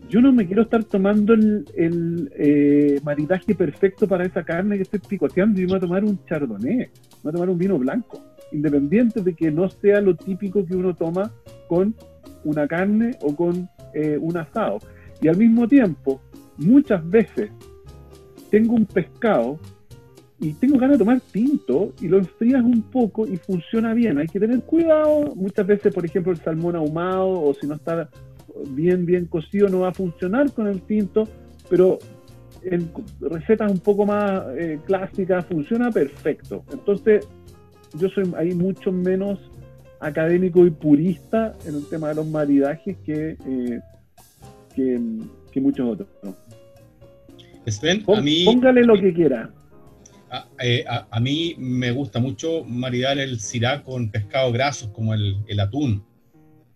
Speaker 4: yo no me quiero estar tomando el, el eh, maridaje perfecto para esa carne que estoy picoteando y me voy a tomar un chardonnay, me voy a tomar un vino blanco, independiente de que no sea lo típico que uno toma con una carne o con eh, un asado. Y al mismo tiempo, muchas veces tengo un pescado y tengo ganas de tomar tinto y lo enfrías un poco y funciona bien. Hay que tener cuidado. Muchas veces, por ejemplo, el salmón ahumado o si no está bien, bien cocido no va a funcionar con el tinto, pero en recetas un poco más eh, clásicas funciona perfecto. Entonces, yo soy ahí mucho menos académico y purista en el tema de los maridajes que, eh, que, muchos otros.
Speaker 2: a mí,
Speaker 4: póngale lo que quiera.
Speaker 2: Eh, a, mí me gusta mucho maridar el cirá con pescado grasos como el, el atún.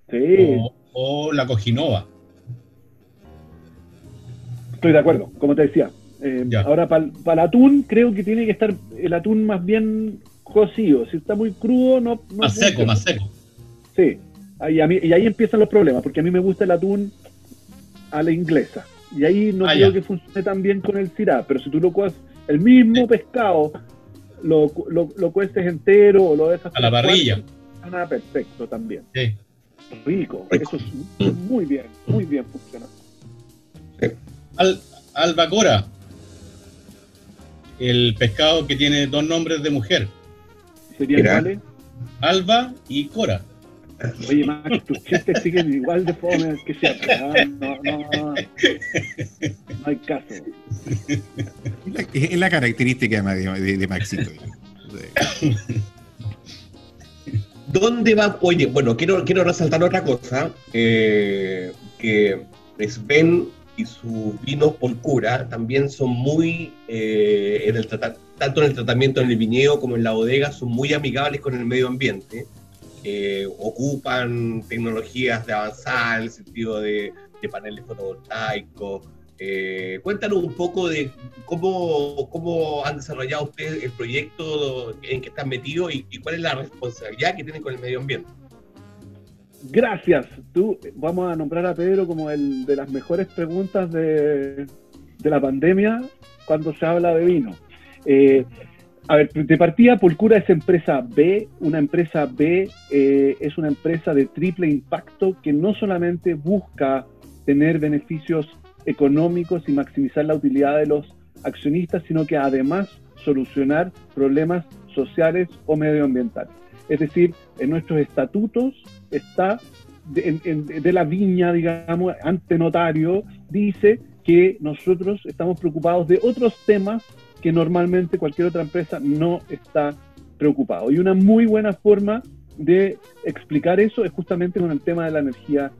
Speaker 4: Sí
Speaker 2: o la cojinova.
Speaker 4: Estoy de acuerdo, como te decía. Eh, ahora, para el atún, creo que tiene que estar el atún más bien cocido. Si está muy crudo, no.
Speaker 2: más seco, más seco.
Speaker 4: Sí, ahí, y ahí empiezan los problemas, porque a mí me gusta el atún a la inglesa. Y ahí no ah, creo que funcione tan bien con el cirá, pero si tú lo el mismo pescado, lo, lo, lo cueces entero o lo dejas
Speaker 2: a la parrilla.
Speaker 4: Nada perfecto también.
Speaker 2: Sí
Speaker 4: rico. Eso es muy bien, muy bien funciona.
Speaker 2: Al, albacora, el pescado que tiene dos nombres de mujer.
Speaker 4: ¿Sería cuáles?
Speaker 2: Alba y Cora.
Speaker 4: Oye, Max, tus chistes siguen igual de fome que siempre. No, no, no, no hay caso.
Speaker 1: Es la, característica de, de, de Maxito.
Speaker 3: ¿Dónde va? Oye, bueno, quiero, quiero resaltar otra cosa, eh, que Sven y sus vinos por cura también son muy, eh, en el tanto en el tratamiento en el viñedo como en la bodega, son muy amigables con el medio ambiente. Ocupan tecnologías de avanzada en el sentido de, de paneles fotovoltaicos, eh, cuéntanos un poco de cómo, cómo han desarrollado ustedes el proyecto en que están metidos y, cuál es la responsabilidad que tienen con el medio ambiente.
Speaker 4: Gracias. Tú, vamos a nombrar a Pedro como el de las mejores preguntas de, la pandemia cuando se habla de vino. Eh, a ver, de partida, Pulcura es empresa B. Una empresa B eh, es una empresa de triple impacto que no solamente busca tener beneficios económicos y maximizar la utilidad de los accionistas, sino que además solucionar problemas sociales o medioambientales. Es decir, en nuestros estatutos está de, la viña, digamos, ante notario, dice que nosotros estamos preocupados de otros temas que normalmente cualquier otra empresa no está preocupado. Y una muy buena forma de explicar eso es justamente con el tema de la energía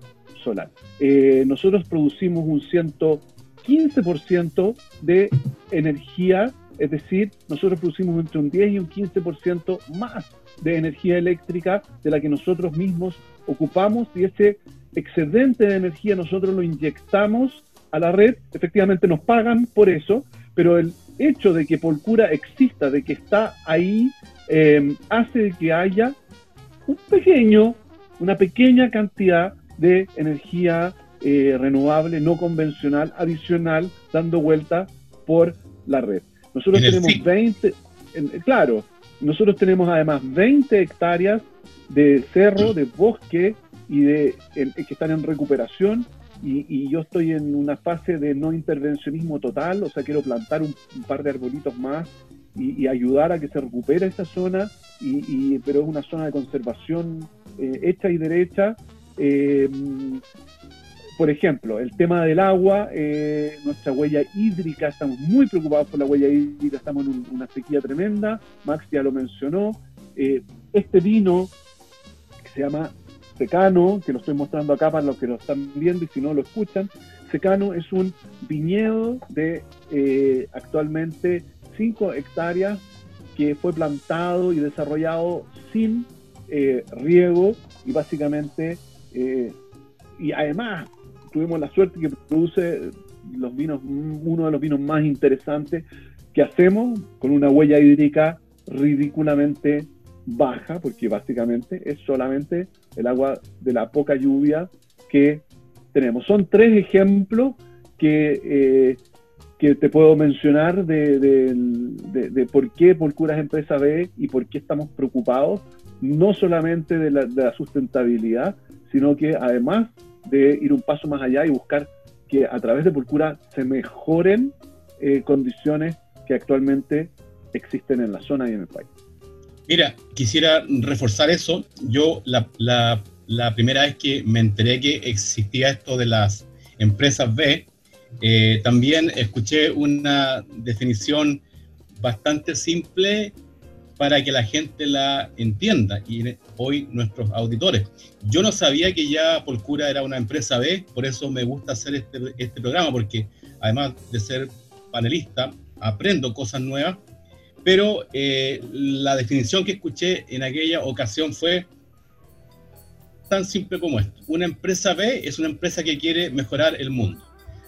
Speaker 4: solar. Eh, nosotros producimos un 115% de energía Es decir, nosotros producimos entre un 10 y un 15% más de energía eléctrica de la que nosotros mismos ocupamos y ese excedente de energía nosotros lo inyectamos a la red, efectivamente nos pagan por eso, pero el hecho de que Polcura exista, de que está ahí, eh, hace que haya un pequeño, una pequeña cantidad de energía eh, renovable, no convencional, adicional, dando vuelta por la red. Nosotros tenemos 20, claro, nosotros tenemos además 20 hectáreas de cerro, de bosque y de que están en recuperación y, yo estoy en una fase de no intervencionismo total, o sea, quiero plantar un, par de arbolitos más y, ayudar a que se recupere esa zona, y, pero es una zona de conservación eh, hecha y derecha. Eh, por ejemplo, el tema del agua, eh, nuestra huella hídrica, estamos muy preocupados por la huella hídrica, estamos en una sequía tremenda, Max ya lo mencionó. este vino, que se llama Secano, que lo estoy mostrando acá para los que lo están viendo y si no lo escuchan. Secano es un viñedo de eh, actualmente 5 hectáreas que fue plantado y desarrollado sin eh, riego y básicamente, eh, y además tuvimos la suerte que produce los vinos, uno de los vinos más interesantes que hacemos con una huella hídrica ridículamente baja, porque básicamente es solamente el agua de la poca lluvia que tenemos. Son tres ejemplos que, eh, que te puedo mencionar de, de, por qué Polcura es empresa B y por qué estamos preocupados, no solamente de la, sustentabilidad, sino que además de ir un paso más allá y buscar que a través de Polcura se mejoren eh, condiciones que actualmente existen en la zona y en el país.
Speaker 2: Mira, quisiera reforzar eso. Yo la, primera vez que me enteré que existía esto de las empresas B, eh, también escuché una definición bastante simple para que la gente la entienda y hoy nuestros auditores. Yo no sabía que ya Polcura era una empresa B, por eso me gusta hacer este, este programa, porque además de ser panelista, aprendo cosas nuevas pero eh, la definición que escuché en aquella ocasión fue tan simple como esto. Una empresa B es una empresa que quiere mejorar el mundo.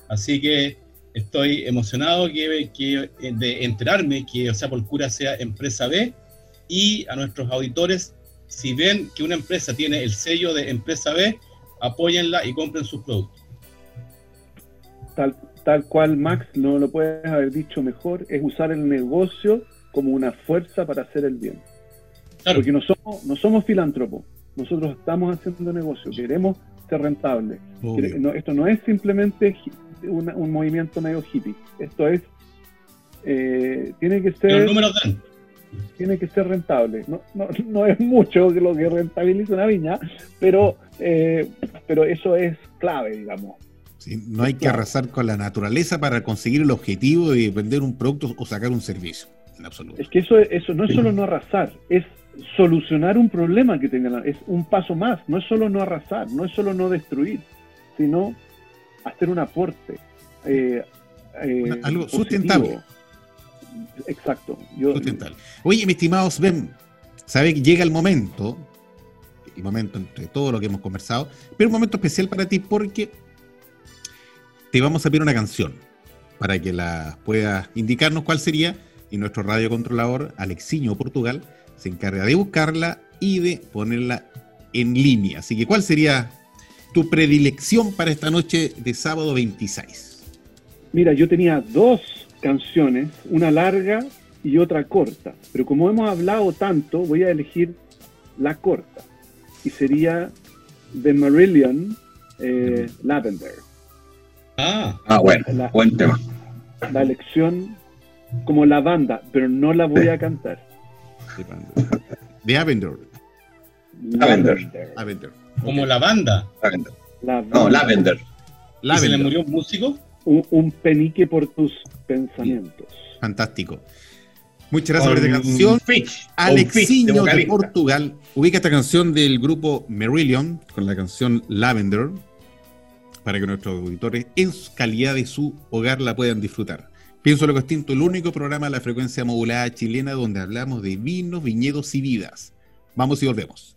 Speaker 2: Así que estoy emocionado que, de enterarme que o sea, Polcura sea empresa B y a nuestros auditores, si ven que una empresa tiene el sello de empresa B, apóyenla y compren sus productos.
Speaker 4: Tal, tal cual, Max, no lo puedes haber dicho mejor, es usar el negocio como una fuerza para hacer el bien. Porque no somos, no somos filántropos, nosotros estamos haciendo negocio, queremos ser rentables. esto no es simplemente un movimiento medio hippie, esto es, eh, tiene que ser... Tiene que ser rentable. No, no, no, es mucho lo que rentabiliza una viña, pero, eh, pero eso es clave, digamos.
Speaker 1: no hay que arrasar con la naturaleza para conseguir el objetivo de vender un producto o sacar un servicio.
Speaker 4: Es que eso, eso no es solo no arrasar, es solucionar un problema que tengan, es un paso más, no es solo no arrasar, no es solo no destruir, sino hacer un aporte. Eh,
Speaker 1: eh, algo sustentable.
Speaker 4: Exacto.
Speaker 1: sustentable. Oye, mi estimado Sven, sabe que llega el momento, el momento entre todo lo que hemos conversado, pero un momento especial para ti porque te vamos a pedir una canción para que la puedas indicarnos cuál sería y nuestro radiocontrolador, Alexiño Portugal, se encarga de buscarla y de ponerla en línea. Así que, ¿cuál sería tu predilección para esta noche de sábado 26?
Speaker 4: Mira, yo tenía dos canciones, una larga y otra corta, pero como hemos hablado tanto, voy a elegir la corta y sería The Marillion eh, Lavender.
Speaker 3: Ah, ah bueno, buen tema.
Speaker 4: La elección como la banda, pero no la voy a cantar.
Speaker 1: De Lavender.
Speaker 2: Lavender. Como la banda.
Speaker 3: Lavender. No, Lavender.
Speaker 2: ¿Y se le murió un músico?
Speaker 4: Un, penique por tus pensamientos.
Speaker 1: Fantástico. Muchas gracias por esta canción. Alexiño de Portugal ubica esta canción del grupo Merillion con la canción Lavender para que nuestros auditores en calidad de su hogar la puedan disfrutar.
Speaker 6: Pienso lo distinto, el único programa de la frecuencia modulada chilena donde hablamos de vinos, viñedos y vidas. Vamos y volvemos.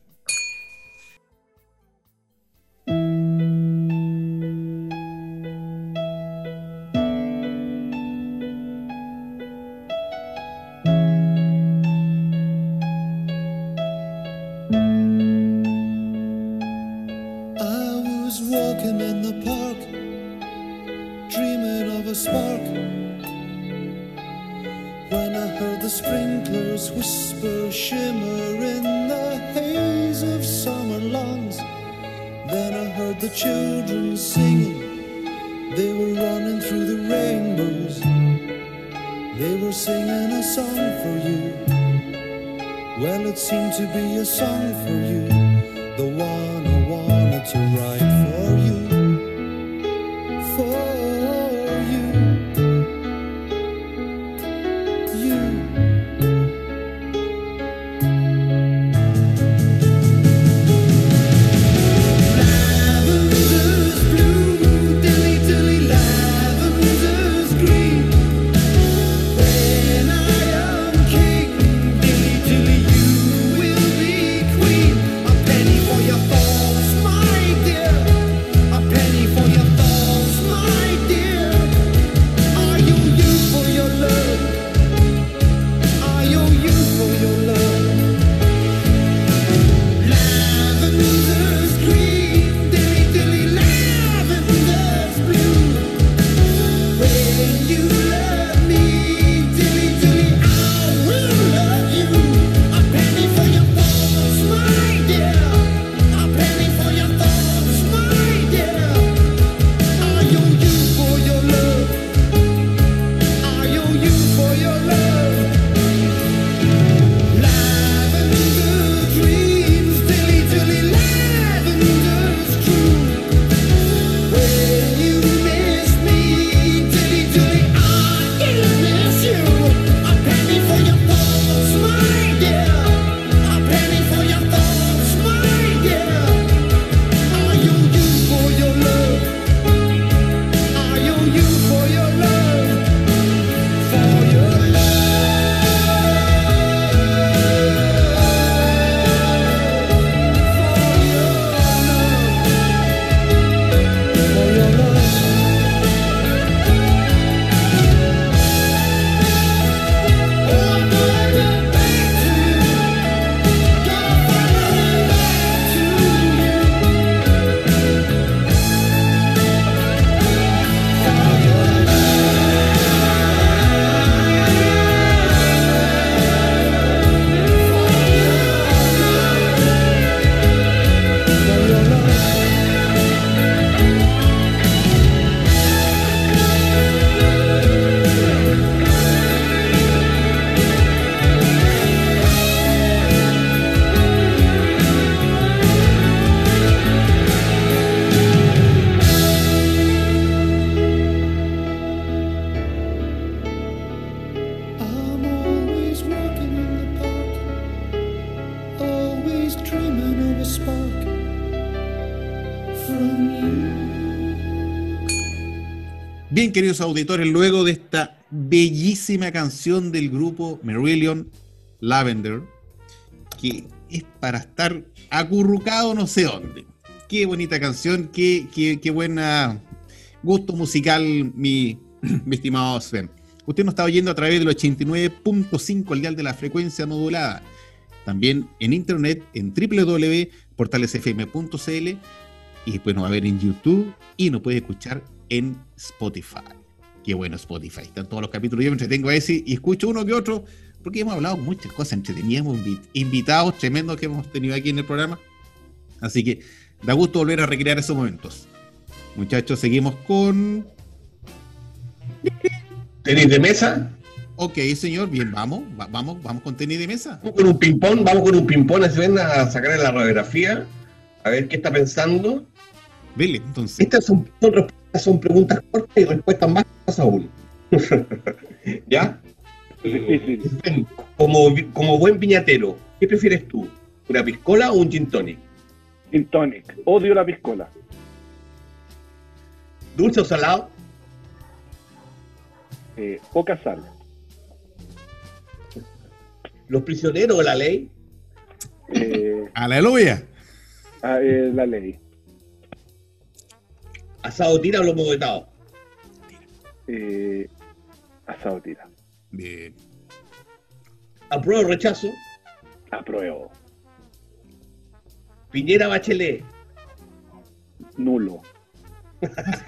Speaker 6: Queridos auditores, luego de esta bellísima canción del grupo Marillion Lavender, que es para estar acurrucado no sé dónde. Qué bonita canción, qué, qué, buena gusto musical, mi, (clears throat) mi estimado Sven. Usted nos está oyendo a través del 89.5 al dial de la frecuencia modulada. También en internet en www.portalesfm.cl y después nos va a ver en YouTube y nos puede escuchar en Spotify. Qué bueno Spotify. Están todos los capítulos. Yo me entretengo a ese y escucho uno que otro, porque hemos hablado muchas cosas Teníamos invitados tremendos que hemos tenido aquí en el programa. Así que da gusto volver a recrear esos momentos. Muchachos, seguimos con.
Speaker 3: ¿Tenis de mesa?
Speaker 6: Ok, señor, bien, vamos, vamos, vamos con tenis de mesa.
Speaker 3: Vamos con un ping-pong, vamos con un ping-pong, a sacar la radiografía, a ver qué está pensando.
Speaker 6: Vele, entonces.
Speaker 3: Estas son, son, preguntas cortas y respuestas más cortas aún. (laughs) ¿Ya? Como, como buen piñatero, ¿qué prefieres tú? ¿Una piscola o un gin tonic?
Speaker 4: Gin tonic. Odio la piscola.
Speaker 3: ¿Dulce o salado?
Speaker 4: Eh, poca sal.
Speaker 3: Los prisioneros de la ley.
Speaker 4: Eh, (laughs)
Speaker 1: Aleluya.
Speaker 4: ah, eh, la ley.
Speaker 3: Asado tira o lomo vetado.
Speaker 4: Eh, asado tira.
Speaker 1: Bien.
Speaker 3: Apruebo o rechazo.
Speaker 4: Apruebo.
Speaker 3: Piñera Bachelet.
Speaker 4: Nulo.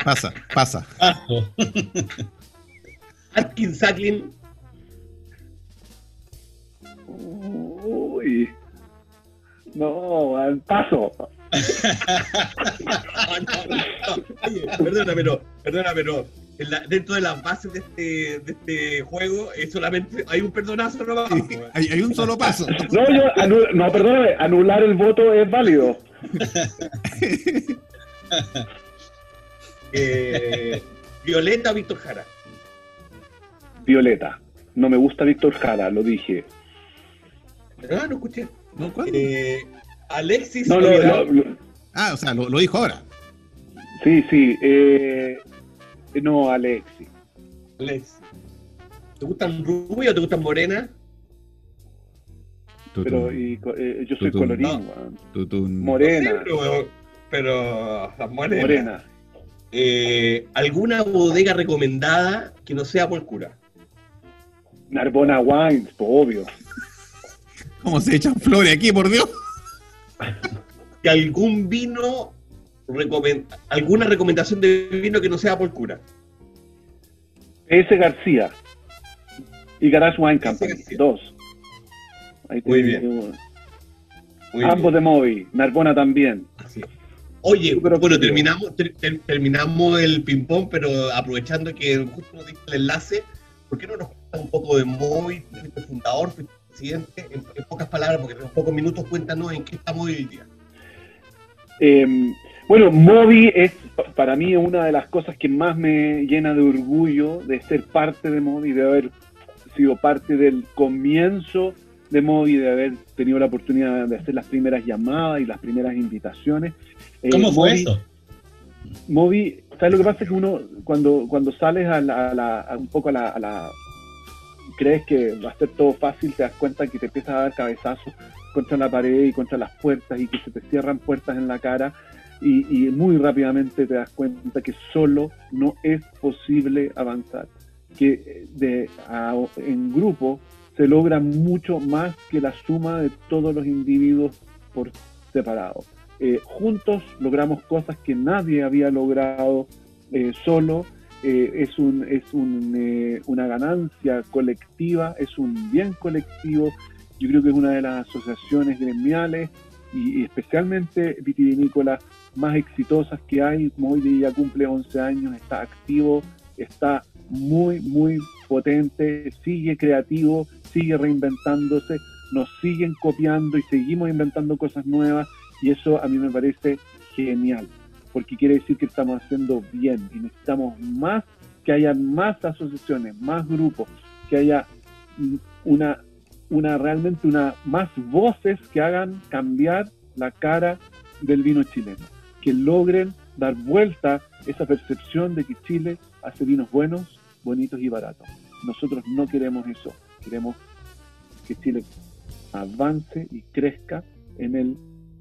Speaker 1: Pasa, pasa.
Speaker 2: Paso. (laughs)
Speaker 3: Atkins Sacklin.
Speaker 4: Uy. No, al paso.
Speaker 3: No, no, no, no. Oye, no, perdóname, no. En la- dentro de las bases de este, de este juego es solamente hay un perdonazo weón.
Speaker 1: Hay, hay un solo paso.
Speaker 4: No, yo, anu- no, perdóname, anular el voto es válido. (laughs)
Speaker 3: Eh, Violeta Víctor Jara.
Speaker 4: Violeta. No me gusta Víctor Jara, lo dije.
Speaker 3: Ah, no escuché.
Speaker 1: ¿No? ¿Cuándo?
Speaker 3: Eh, Alexis
Speaker 4: No, no, no, lo-
Speaker 1: Ah, o sea, lo, lo dijo ahora.
Speaker 4: sí, sí. Eh, no, Alexi.
Speaker 3: Alexis. ¿Te gustan rubias o te gustan morenas?
Speaker 4: Pero y eh, yo soy.
Speaker 1: Tutun.
Speaker 4: Morena.
Speaker 3: Sí, pero, pero las morenas.
Speaker 4: Morena.
Speaker 3: Eh, ¿Alguna bodega recomendada que no sea por cura?
Speaker 4: Narbona Wines, obvio.
Speaker 1: ¿Cómo se echan flores aquí, por Dios? (laughs)
Speaker 3: que algún vino recomen- alguna recomendación de vino que no sea por cura.
Speaker 4: S. García. Y Garage Wine. Company. Dos. Ahí
Speaker 3: Muy bien. Muy
Speaker 4: Ambos
Speaker 3: bien.
Speaker 4: de Movi. Narbona también.
Speaker 3: Así. Oye,
Speaker 4: Pero-
Speaker 3: bueno, terminamos, ter- ter- terminamos el ping-pong, pero aprovechando que justo nos diste el enlace, ¿por qué no nos cuentas un poco de fuiste fundador, fuiste presidente, en, en pocas palabras, porque en pocos minutos cuéntanos en qué estamos hoy día?
Speaker 4: Eh, bueno, Movi es para mí una de las cosas que más me llena de orgullo de ser parte de Movi, de haber sido parte del comienzo de Movi, de haber tenido la oportunidad de hacer las primeras llamadas y las primeras invitaciones. Eh,
Speaker 2: ¿Cómo fue
Speaker 4: Movi-
Speaker 2: eso?
Speaker 4: Movi, ¿sabes lo que pasa? Es que uno, cuando, cuando sales a, la, a, la- a un poco a la, a la- crees que va a ser todo fácil, te das cuenta que te empiezas a dar cabezazos contra la pared y contra las puertas y que se te cierran puertas en la cara y, muy rápidamente te das cuenta que solo no es posible avanzar, que de, en grupo se logra mucho más que la suma de todos los individuos por separado. Eh, juntos logramos cosas que nadie había logrado eh, solo. Eh, es un, es un, eh, una ganancia colectiva, es un bien colectivo. Yo creo que es una de las asociaciones gremiales y, y especialmente vitivinícolas más exitosas que hay. Moili ya cumple 11 años, está activo, está muy, muy potente, sigue creativo, sigue reinventándose, nos siguen copiando y seguimos inventando cosas nuevas y eso a mí me parece genial, porque quiere decir que estamos haciendo bien y necesitamos más, que haya más asociaciones, más grupos, que haya una, una realmente una más voces que hagan cambiar la cara del vino chileno, que logren dar vuelta esa percepción de que Chile hace vinos buenos, bonitos y baratos. Nosotros no queremos eso, queremos que Chile avance y crezca en el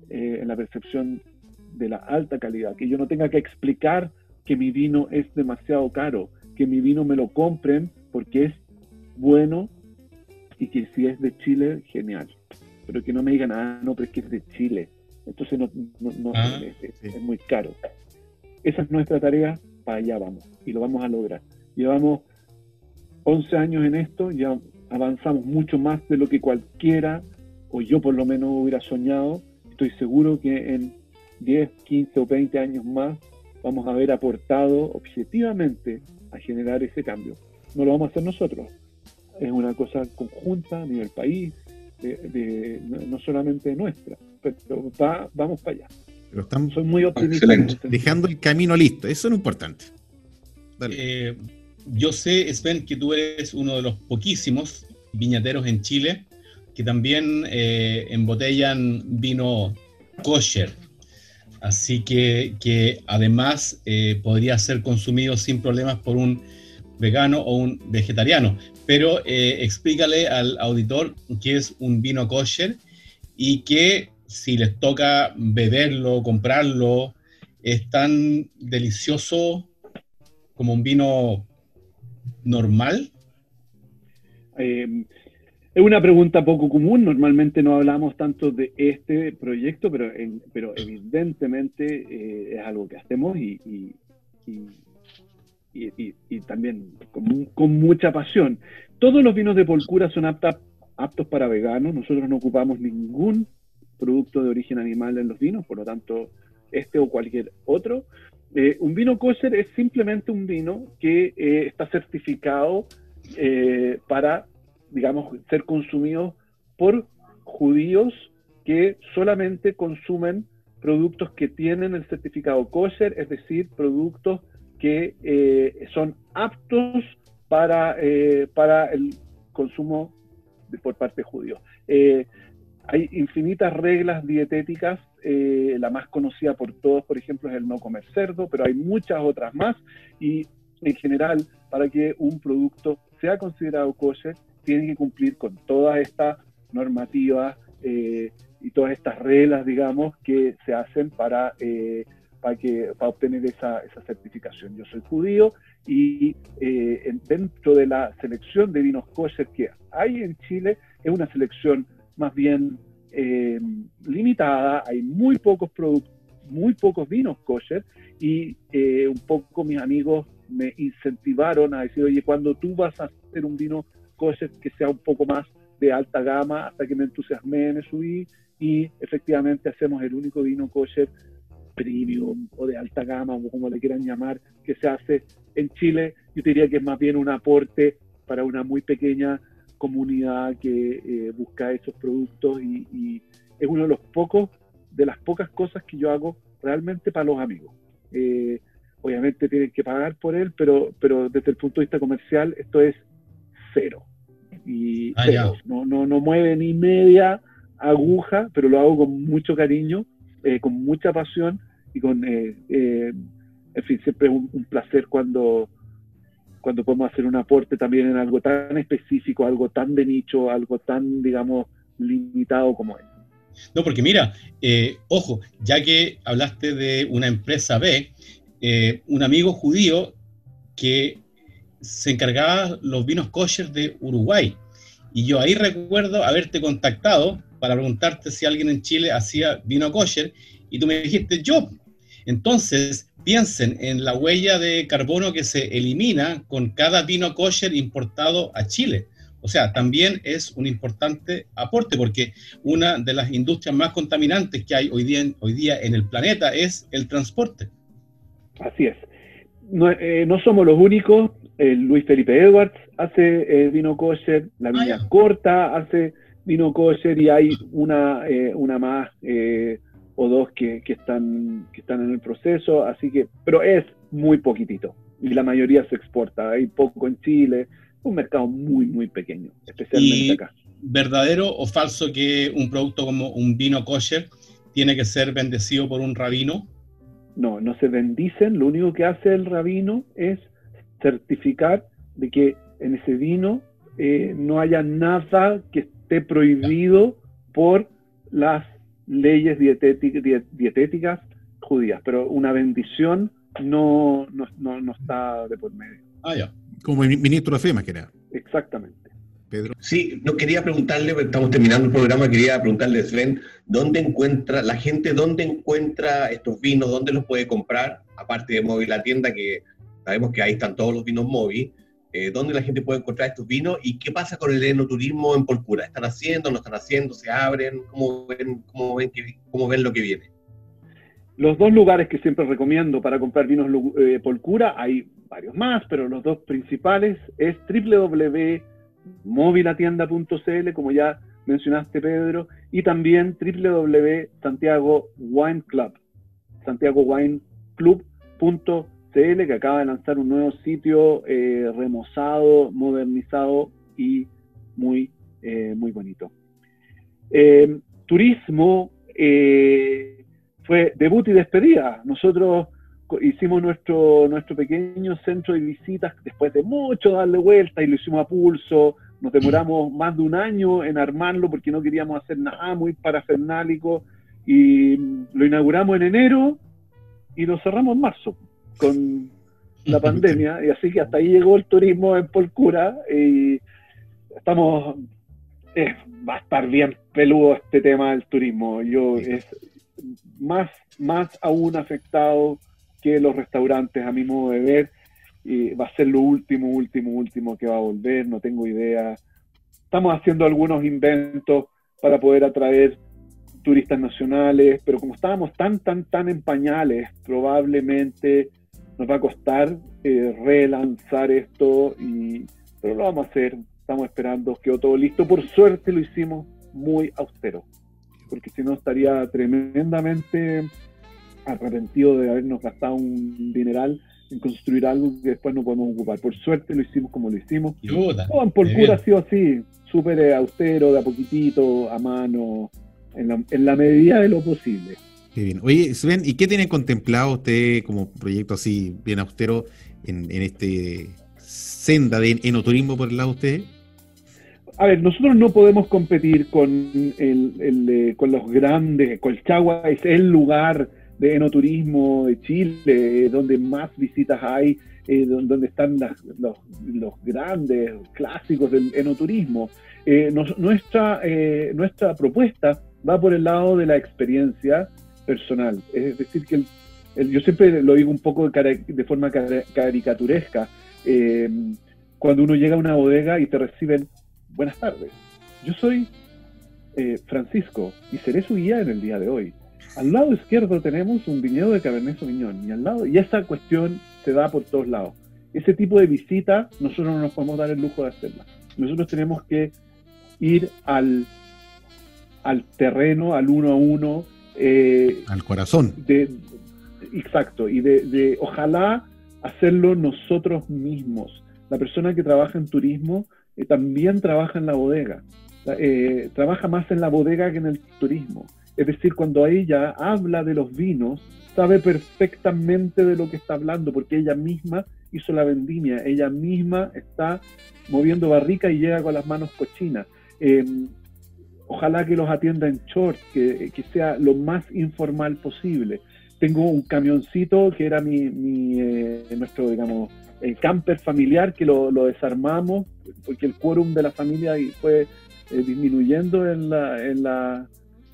Speaker 4: eh, en la percepción de la alta calidad, que yo no tenga que explicar que mi vino es demasiado caro, que mi vino me lo compren porque es bueno y que si es de Chile, genial. Pero que no me digan, ah, no, pero es que es de Chile. Entonces no, no- no-
Speaker 2: Ah,
Speaker 4: es,
Speaker 1: sí.
Speaker 4: es muy caro. Esa es nuestra tarea, para allá vamos y lo vamos a lograr. Llevamos 11 años en esto, ya avanzamos mucho más de lo que cualquiera, o yo por lo menos hubiera soñado. Estoy seguro que en 10, 15 o 20 años más vamos a haber aportado objetivamente a generar ese cambio. No lo vamos a hacer nosotros, es una cosa conjunta a nivel país, de- de- no, no solamente nuestra, pero va- vamos para allá.
Speaker 1: Pero estamos
Speaker 4: Soy muy optimista.
Speaker 3: Excelente.
Speaker 1: dejando el camino listo. Eso es lo importante. Dale.
Speaker 2: Eh, yo sé, Sven, que tú eres uno de los poquísimos viñateros en Chile que también eh, embotellan vino kosher. Así que, que además eh, podría ser consumido sin problemas por un vegano o un vegetariano. Pero eh, explícale al auditor qué es un vino kosher y que si les toca beberlo, comprarlo, es tan delicioso como un vino normal.
Speaker 4: Eh, es una pregunta poco común, normalmente no hablamos tanto de este proyecto, pero, evidentemente eh, es algo que hacemos y, y, también con, mucha pasión. Todos los vinos de Polcura son aptos para veganos, nosotros no ocupamos ningún producto de origen animal en los vinos, por lo tanto, este o cualquier otro. Eh, un vino kosher es simplemente un vino que eh, está certificado para digamos, ser consumidos por judíos que solamente consumen productos que tienen el certificado kosher, es decir, productos que eh, son aptos para, eh, para el consumo por parte de judíos. Eh, hay infinitas reglas dietéticas, la más conocida por todos, por ejemplo, es el no comer cerdo, pero hay muchas otras más y en general, para que un producto sea considerado kosher, tienen que cumplir con todas estas normativas eh, y todas estas reglas, digamos, que se hacen para, eh, para, que, para obtener esa, esa, certificación. Yo soy judío y eh, dentro de la selección de vinos kosher que hay en Chile, es una selección más bien limitada, hay muy pocos productos, muy pocos vinos kosher y un poco mis amigos me incentivaron a decir, oye, cuando tú vas a hacer un vino cosas que sea un poco más de alta gama hasta que me entusiasmé, me subí y efectivamente hacemos el único vino kosher premium o de alta gama como le quieran llamar que se hace en Chile. Yo diría que es más bien un aporte para una muy pequeña comunidad que eh, busca esos productos y, es uno de los pocos, de las pocas cosas que yo hago realmente para los amigos. Eh, obviamente tienen que pagar por él, pero, pero desde el punto de vista comercial esto es cero. Y ah, no, no, no mueve ni media aguja, pero lo hago con mucho cariño, eh, con mucha pasión y con, eh, eh, en fin, siempre es un, placer cuando, cuando podemos hacer un aporte también en algo tan específico, algo tan de nicho, algo tan, digamos, limitado como es.
Speaker 2: No, porque mira, ojo, ya que hablaste de una empresa B, un amigo judío que se encargaba los vinos kosher de Uruguay. Y yo ahí recuerdo haberte contactado para preguntarte si alguien en Chile hacía vino kosher y tú me dijiste yo. Entonces, piensen en la huella de carbono que se elimina con cada vino kosher importado a Chile. O sea, también es un importante aporte porque una de las industrias más contaminantes que hay hoy día, en el planeta es el transporte.
Speaker 4: Así es. No, eh, no somos los únicos Luis Felipe Edwards hace eh, vino kosher, la Viña Corta hace vino kosher y hay una, eh, una más eh, o dos que, están, que están en el proceso, así que, pero es muy poquitito y la mayoría se exporta, hay poco en Chile, un mercado muy, muy pequeño, especialmente acá.
Speaker 2: ¿Verdadero o falso que un producto como un vino kosher tiene que ser bendecido por un rabino?
Speaker 4: No, no se bendicen, lo único que hace el rabino es certificar de que en ese vino eh, no haya nada que esté prohibido por las leyes dietéticas judías, pero una bendición no, no, está de por medio.
Speaker 1: Ah, ya. Como ministro de FEMA, que era.
Speaker 4: Exactamente.
Speaker 3: Pedro. Sí, no quería preguntarle, estamos terminando el programa, quería preguntarle, Sven, ¿dónde encuentra la gente, dónde encuentra estos vinos, dónde los puede comprar? Aparte de móvil la tienda que Sabemos que ahí están todos los vinos móviles. Eh, ¿Dónde la gente puede encontrar estos vinos? ¿Y qué pasa con el enoturismo en Polcura? ¿Están haciendo, no están haciendo? ¿Se abren? ¿Cómo ven, cómo ven, cómo ven lo que viene?
Speaker 4: Los dos lugares que siempre recomiendo para comprar vinos eh, Polcura, hay varios más, pero los dos principales es www.movilatienda.cl, como ya mencionaste Pedro, y también www.santiago Wine Club, santiagowineclub.cl que acaba de lanzar un nuevo sitio eh, remozado, modernizado y muy, eh, muy bonito. Eh, turismo fue debut y despedida. Nosotros hicimos nuestro, nuestro pequeño centro de visitas después de mucho darle vuelta y lo hicimos a pulso. Nos demoramos más de un año en armarlo porque no queríamos hacer nada muy parafernálico y lo inauguramos en enero y lo cerramos en marzo con la pandemia y así que hasta ahí llegó el turismo en Polcura y estamos eh, va a estar bien peludo este tema del turismo. Yo es más más aún afectado que los restaurantes a mi modo de ver y va a ser lo último último último que va a volver no tengo idea. Estamos haciendo algunos inventos para poder atraer turistas nacionales, pero como estábamos tan, tan, tan en pañales, probablemente nos va a costar eh, relanzar esto, y, pero lo vamos a hacer. Estamos esperando, quedó todo listo. Por suerte lo hicimos muy austero, porque si no estaría tremendamente arrepentido de habernos gastado un dineral en construir algo que después no podemos ocupar. Por suerte lo hicimos como lo hicimos. Todo por cura ha sido así, súper austero, de a poquitito, a mano, en la, medida de lo posible.
Speaker 1: Qué bien. Oye, Sven, ¿y qué tiene contemplado usted como proyecto así bien austero en, este senda de enoturismo por el lado de usted?
Speaker 4: A ver, nosotros no podemos competir con, el, eh, con los grandes. Colchagua es el lugar de enoturismo de Chile, donde más visitas hay, eh, donde están los, los, grandes clásicos del enoturismo. Eh, nuestra, nuestra propuesta va por el lado de la experiencia personal. Es decir, que yo siempre lo digo un poco de, forma caricaturesca. Eh, cuando uno llega a una bodega y te reciben, buenas tardes, yo soy eh, Francisco y seré su guía en el día de hoy. Al lado izquierdo tenemos un viñedo de Cabernet Sauvignon y al lado y esa cuestión se da por todos lados. Ese tipo de visita nosotros no nos podemos dar el lujo de hacerla. Nosotros tenemos que ir al al terreno, al uno a uno.
Speaker 1: Eh, al corazón.
Speaker 4: De, exacto, y de, ojalá hacerlo nosotros mismos. La persona que trabaja en turismo eh, también trabaja en la bodega, eh, trabaja más en la bodega que en el turismo. Es decir, cuando ella habla de los vinos, sabe perfectamente de lo que está hablando, porque ella misma hizo la vendimia, ella misma está moviendo barrica y llega con las manos cochinas ojalá que los atienda en short, que, sea lo más informal posible. Tengo un camioncito que era mi, eh, nuestro, digamos, el camper familiar que lo, desarmamos porque el quórum de la familia fue eh, disminuyendo en, la, en, la,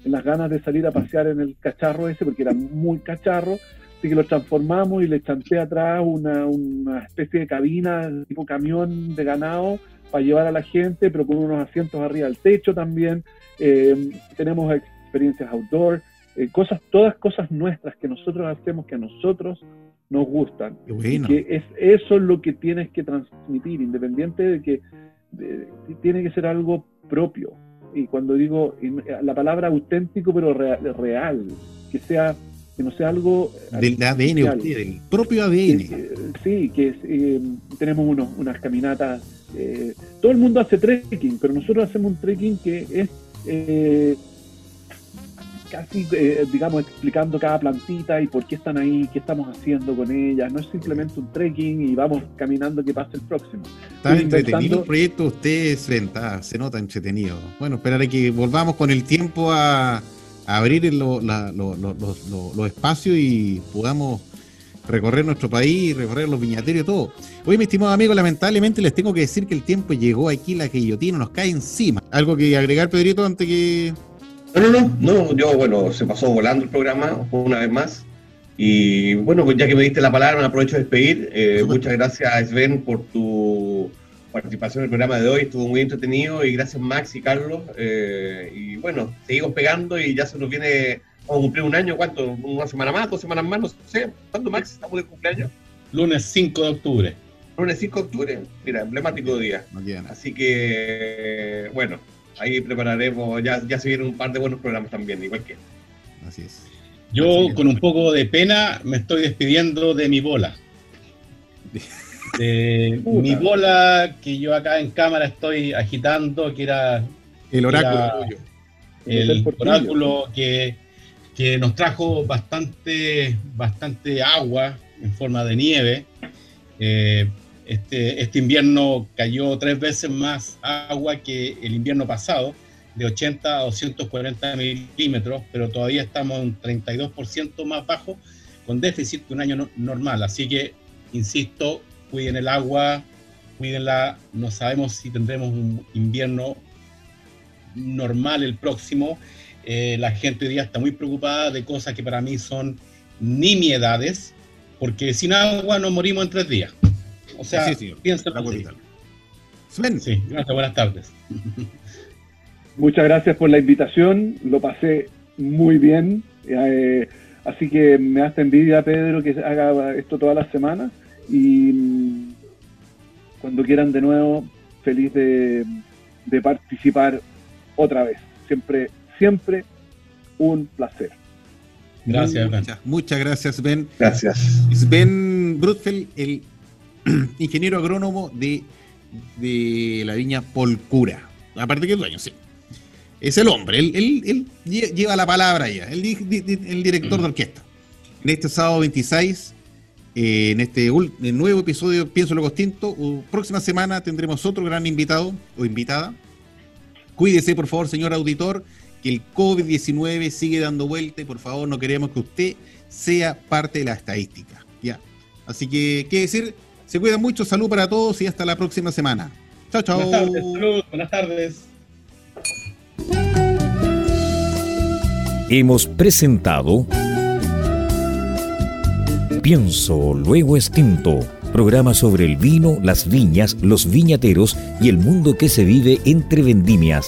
Speaker 4: en las ganas de salir a pasear en el cacharro ese porque era muy cacharro. Así que lo transformamos y le chanté atrás una, una especie de cabina tipo camión de ganado para llevar a la gente, pero con unos asientos arriba del techo también. Eh, tenemos experiencias outdoor, eh, cosas, todas cosas nuestras que nosotros hacemos que a nosotros nos gustan. que es eso lo que tienes que transmitir, independiente de que tiene que ser algo propio. Y cuando digo la palabra auténtico, pero real, que sea que no sea algo
Speaker 1: del ADN, del propio ADN.
Speaker 4: sí, que eh, tenemos unos, unas caminatas. Todo el mundo hace trekking, pero nosotros hacemos un trekking que es eh, casi, eh, digamos, explicando cada plantita y por qué están ahí, qué estamos haciendo con ellas. No es simplemente un trekking y vamos caminando que pase el próximo.
Speaker 1: Está entretenido el proyecto, usted se, se nota entretenido. Bueno, esperaré que volvamos con el tiempo a, abrir los espacios y podamos recorrer nuestro país, recorrer los viñaterios, todo. Hoy, mi estimado amigo, lamentablemente les tengo que decir que el tiempo llegó aquí, la guillotina nos cae encima. ¿Algo que agregar, Pedrito, antes que...?
Speaker 3: No, no, no, no, yo, bueno, se pasó volando el programa una vez más. Y bueno, pues ya que me diste la palabra, me aprovecho de despedir. Eh, muchas gracias, Sven, por tu participación en el programa de hoy. Estuvo muy entretenido. Y gracias, Max y Carlos. Eh, y bueno, seguimos pegando y ya se nos viene Vamos a cumplir un año, ¿cuánto? ¿Una semana más? ¿Dos semanas más? No sé. ¿Cuándo, Max? ¿Estamos de cumpleaños?
Speaker 2: Lunes 5 de octubre.
Speaker 3: Lunes 5 de octubre. Mira, emblemático día. Así que, bueno, ahí prepararemos. Ya, ya se vienen un par de buenos programas también, igual que.
Speaker 2: Así es. Yo, con un poco de pena, me estoy despidiendo de mi bola. (laughs) De mi bola que yo acá en cámara estoy agitando, que era
Speaker 1: el oráculo.
Speaker 2: el oráculo que que nos trajo bastante, bastante agua en forma de nieve. Eh, este, este invierno cayó tres veces más agua que el invierno pasado, de 80 a 240 milímetros, pero todavía estamos un 32% más bajo, con déficit que un año normal. Así que, insisto, cuiden el agua, cuídenla. No sabemos si tendremos un invierno normal el próximo. Eh, la gente hoy día está muy preocupada de cosas que para mí son nimiedades, porque sin agua nos morimos en tres días. O sea, sí, piensa Sven. Sí, gracias, buenas tardes. (laughs)
Speaker 4: Muchas gracias por la invitación, lo pasé muy bien. Eh, así que me hace envidia, Pedro, que haga esto todas las semanas. Y mm, cuando quieran de nuevo, feliz de, de participar otra vez. Siempre, siempre un placer.
Speaker 1: Gracias, muchas, gracias, Ben.
Speaker 3: Gracias.
Speaker 1: Ben Brutfeld, el (clears throat) ingeniero agrónomo de, de la viña Polcura. Aparte que es dueño, sí. Es el hombre, él, lleva la palabra ya, el, el director de orquesta. En este sábado 26, eh, en este nuevo episodio Pienso lo Costinto, próxima semana tendremos otro gran invitado o invitada. Cuídese, por favor, señor auditor, que el COVID-19 sigue dando vuelta y por favor no queremos que usted sea parte de la estadística. ¿ya? Así que, ¿qué decir? Se cuidan mucho, salud para todos y hasta la próxima semana. Chao, chao.
Speaker 2: Buenas tardes, salud, buenas tardes.
Speaker 5: Hemos presentado Pienso, luego extinto. Programa sobre el vino, las viñas, los viñateros y el mundo que se vive entre vendimias.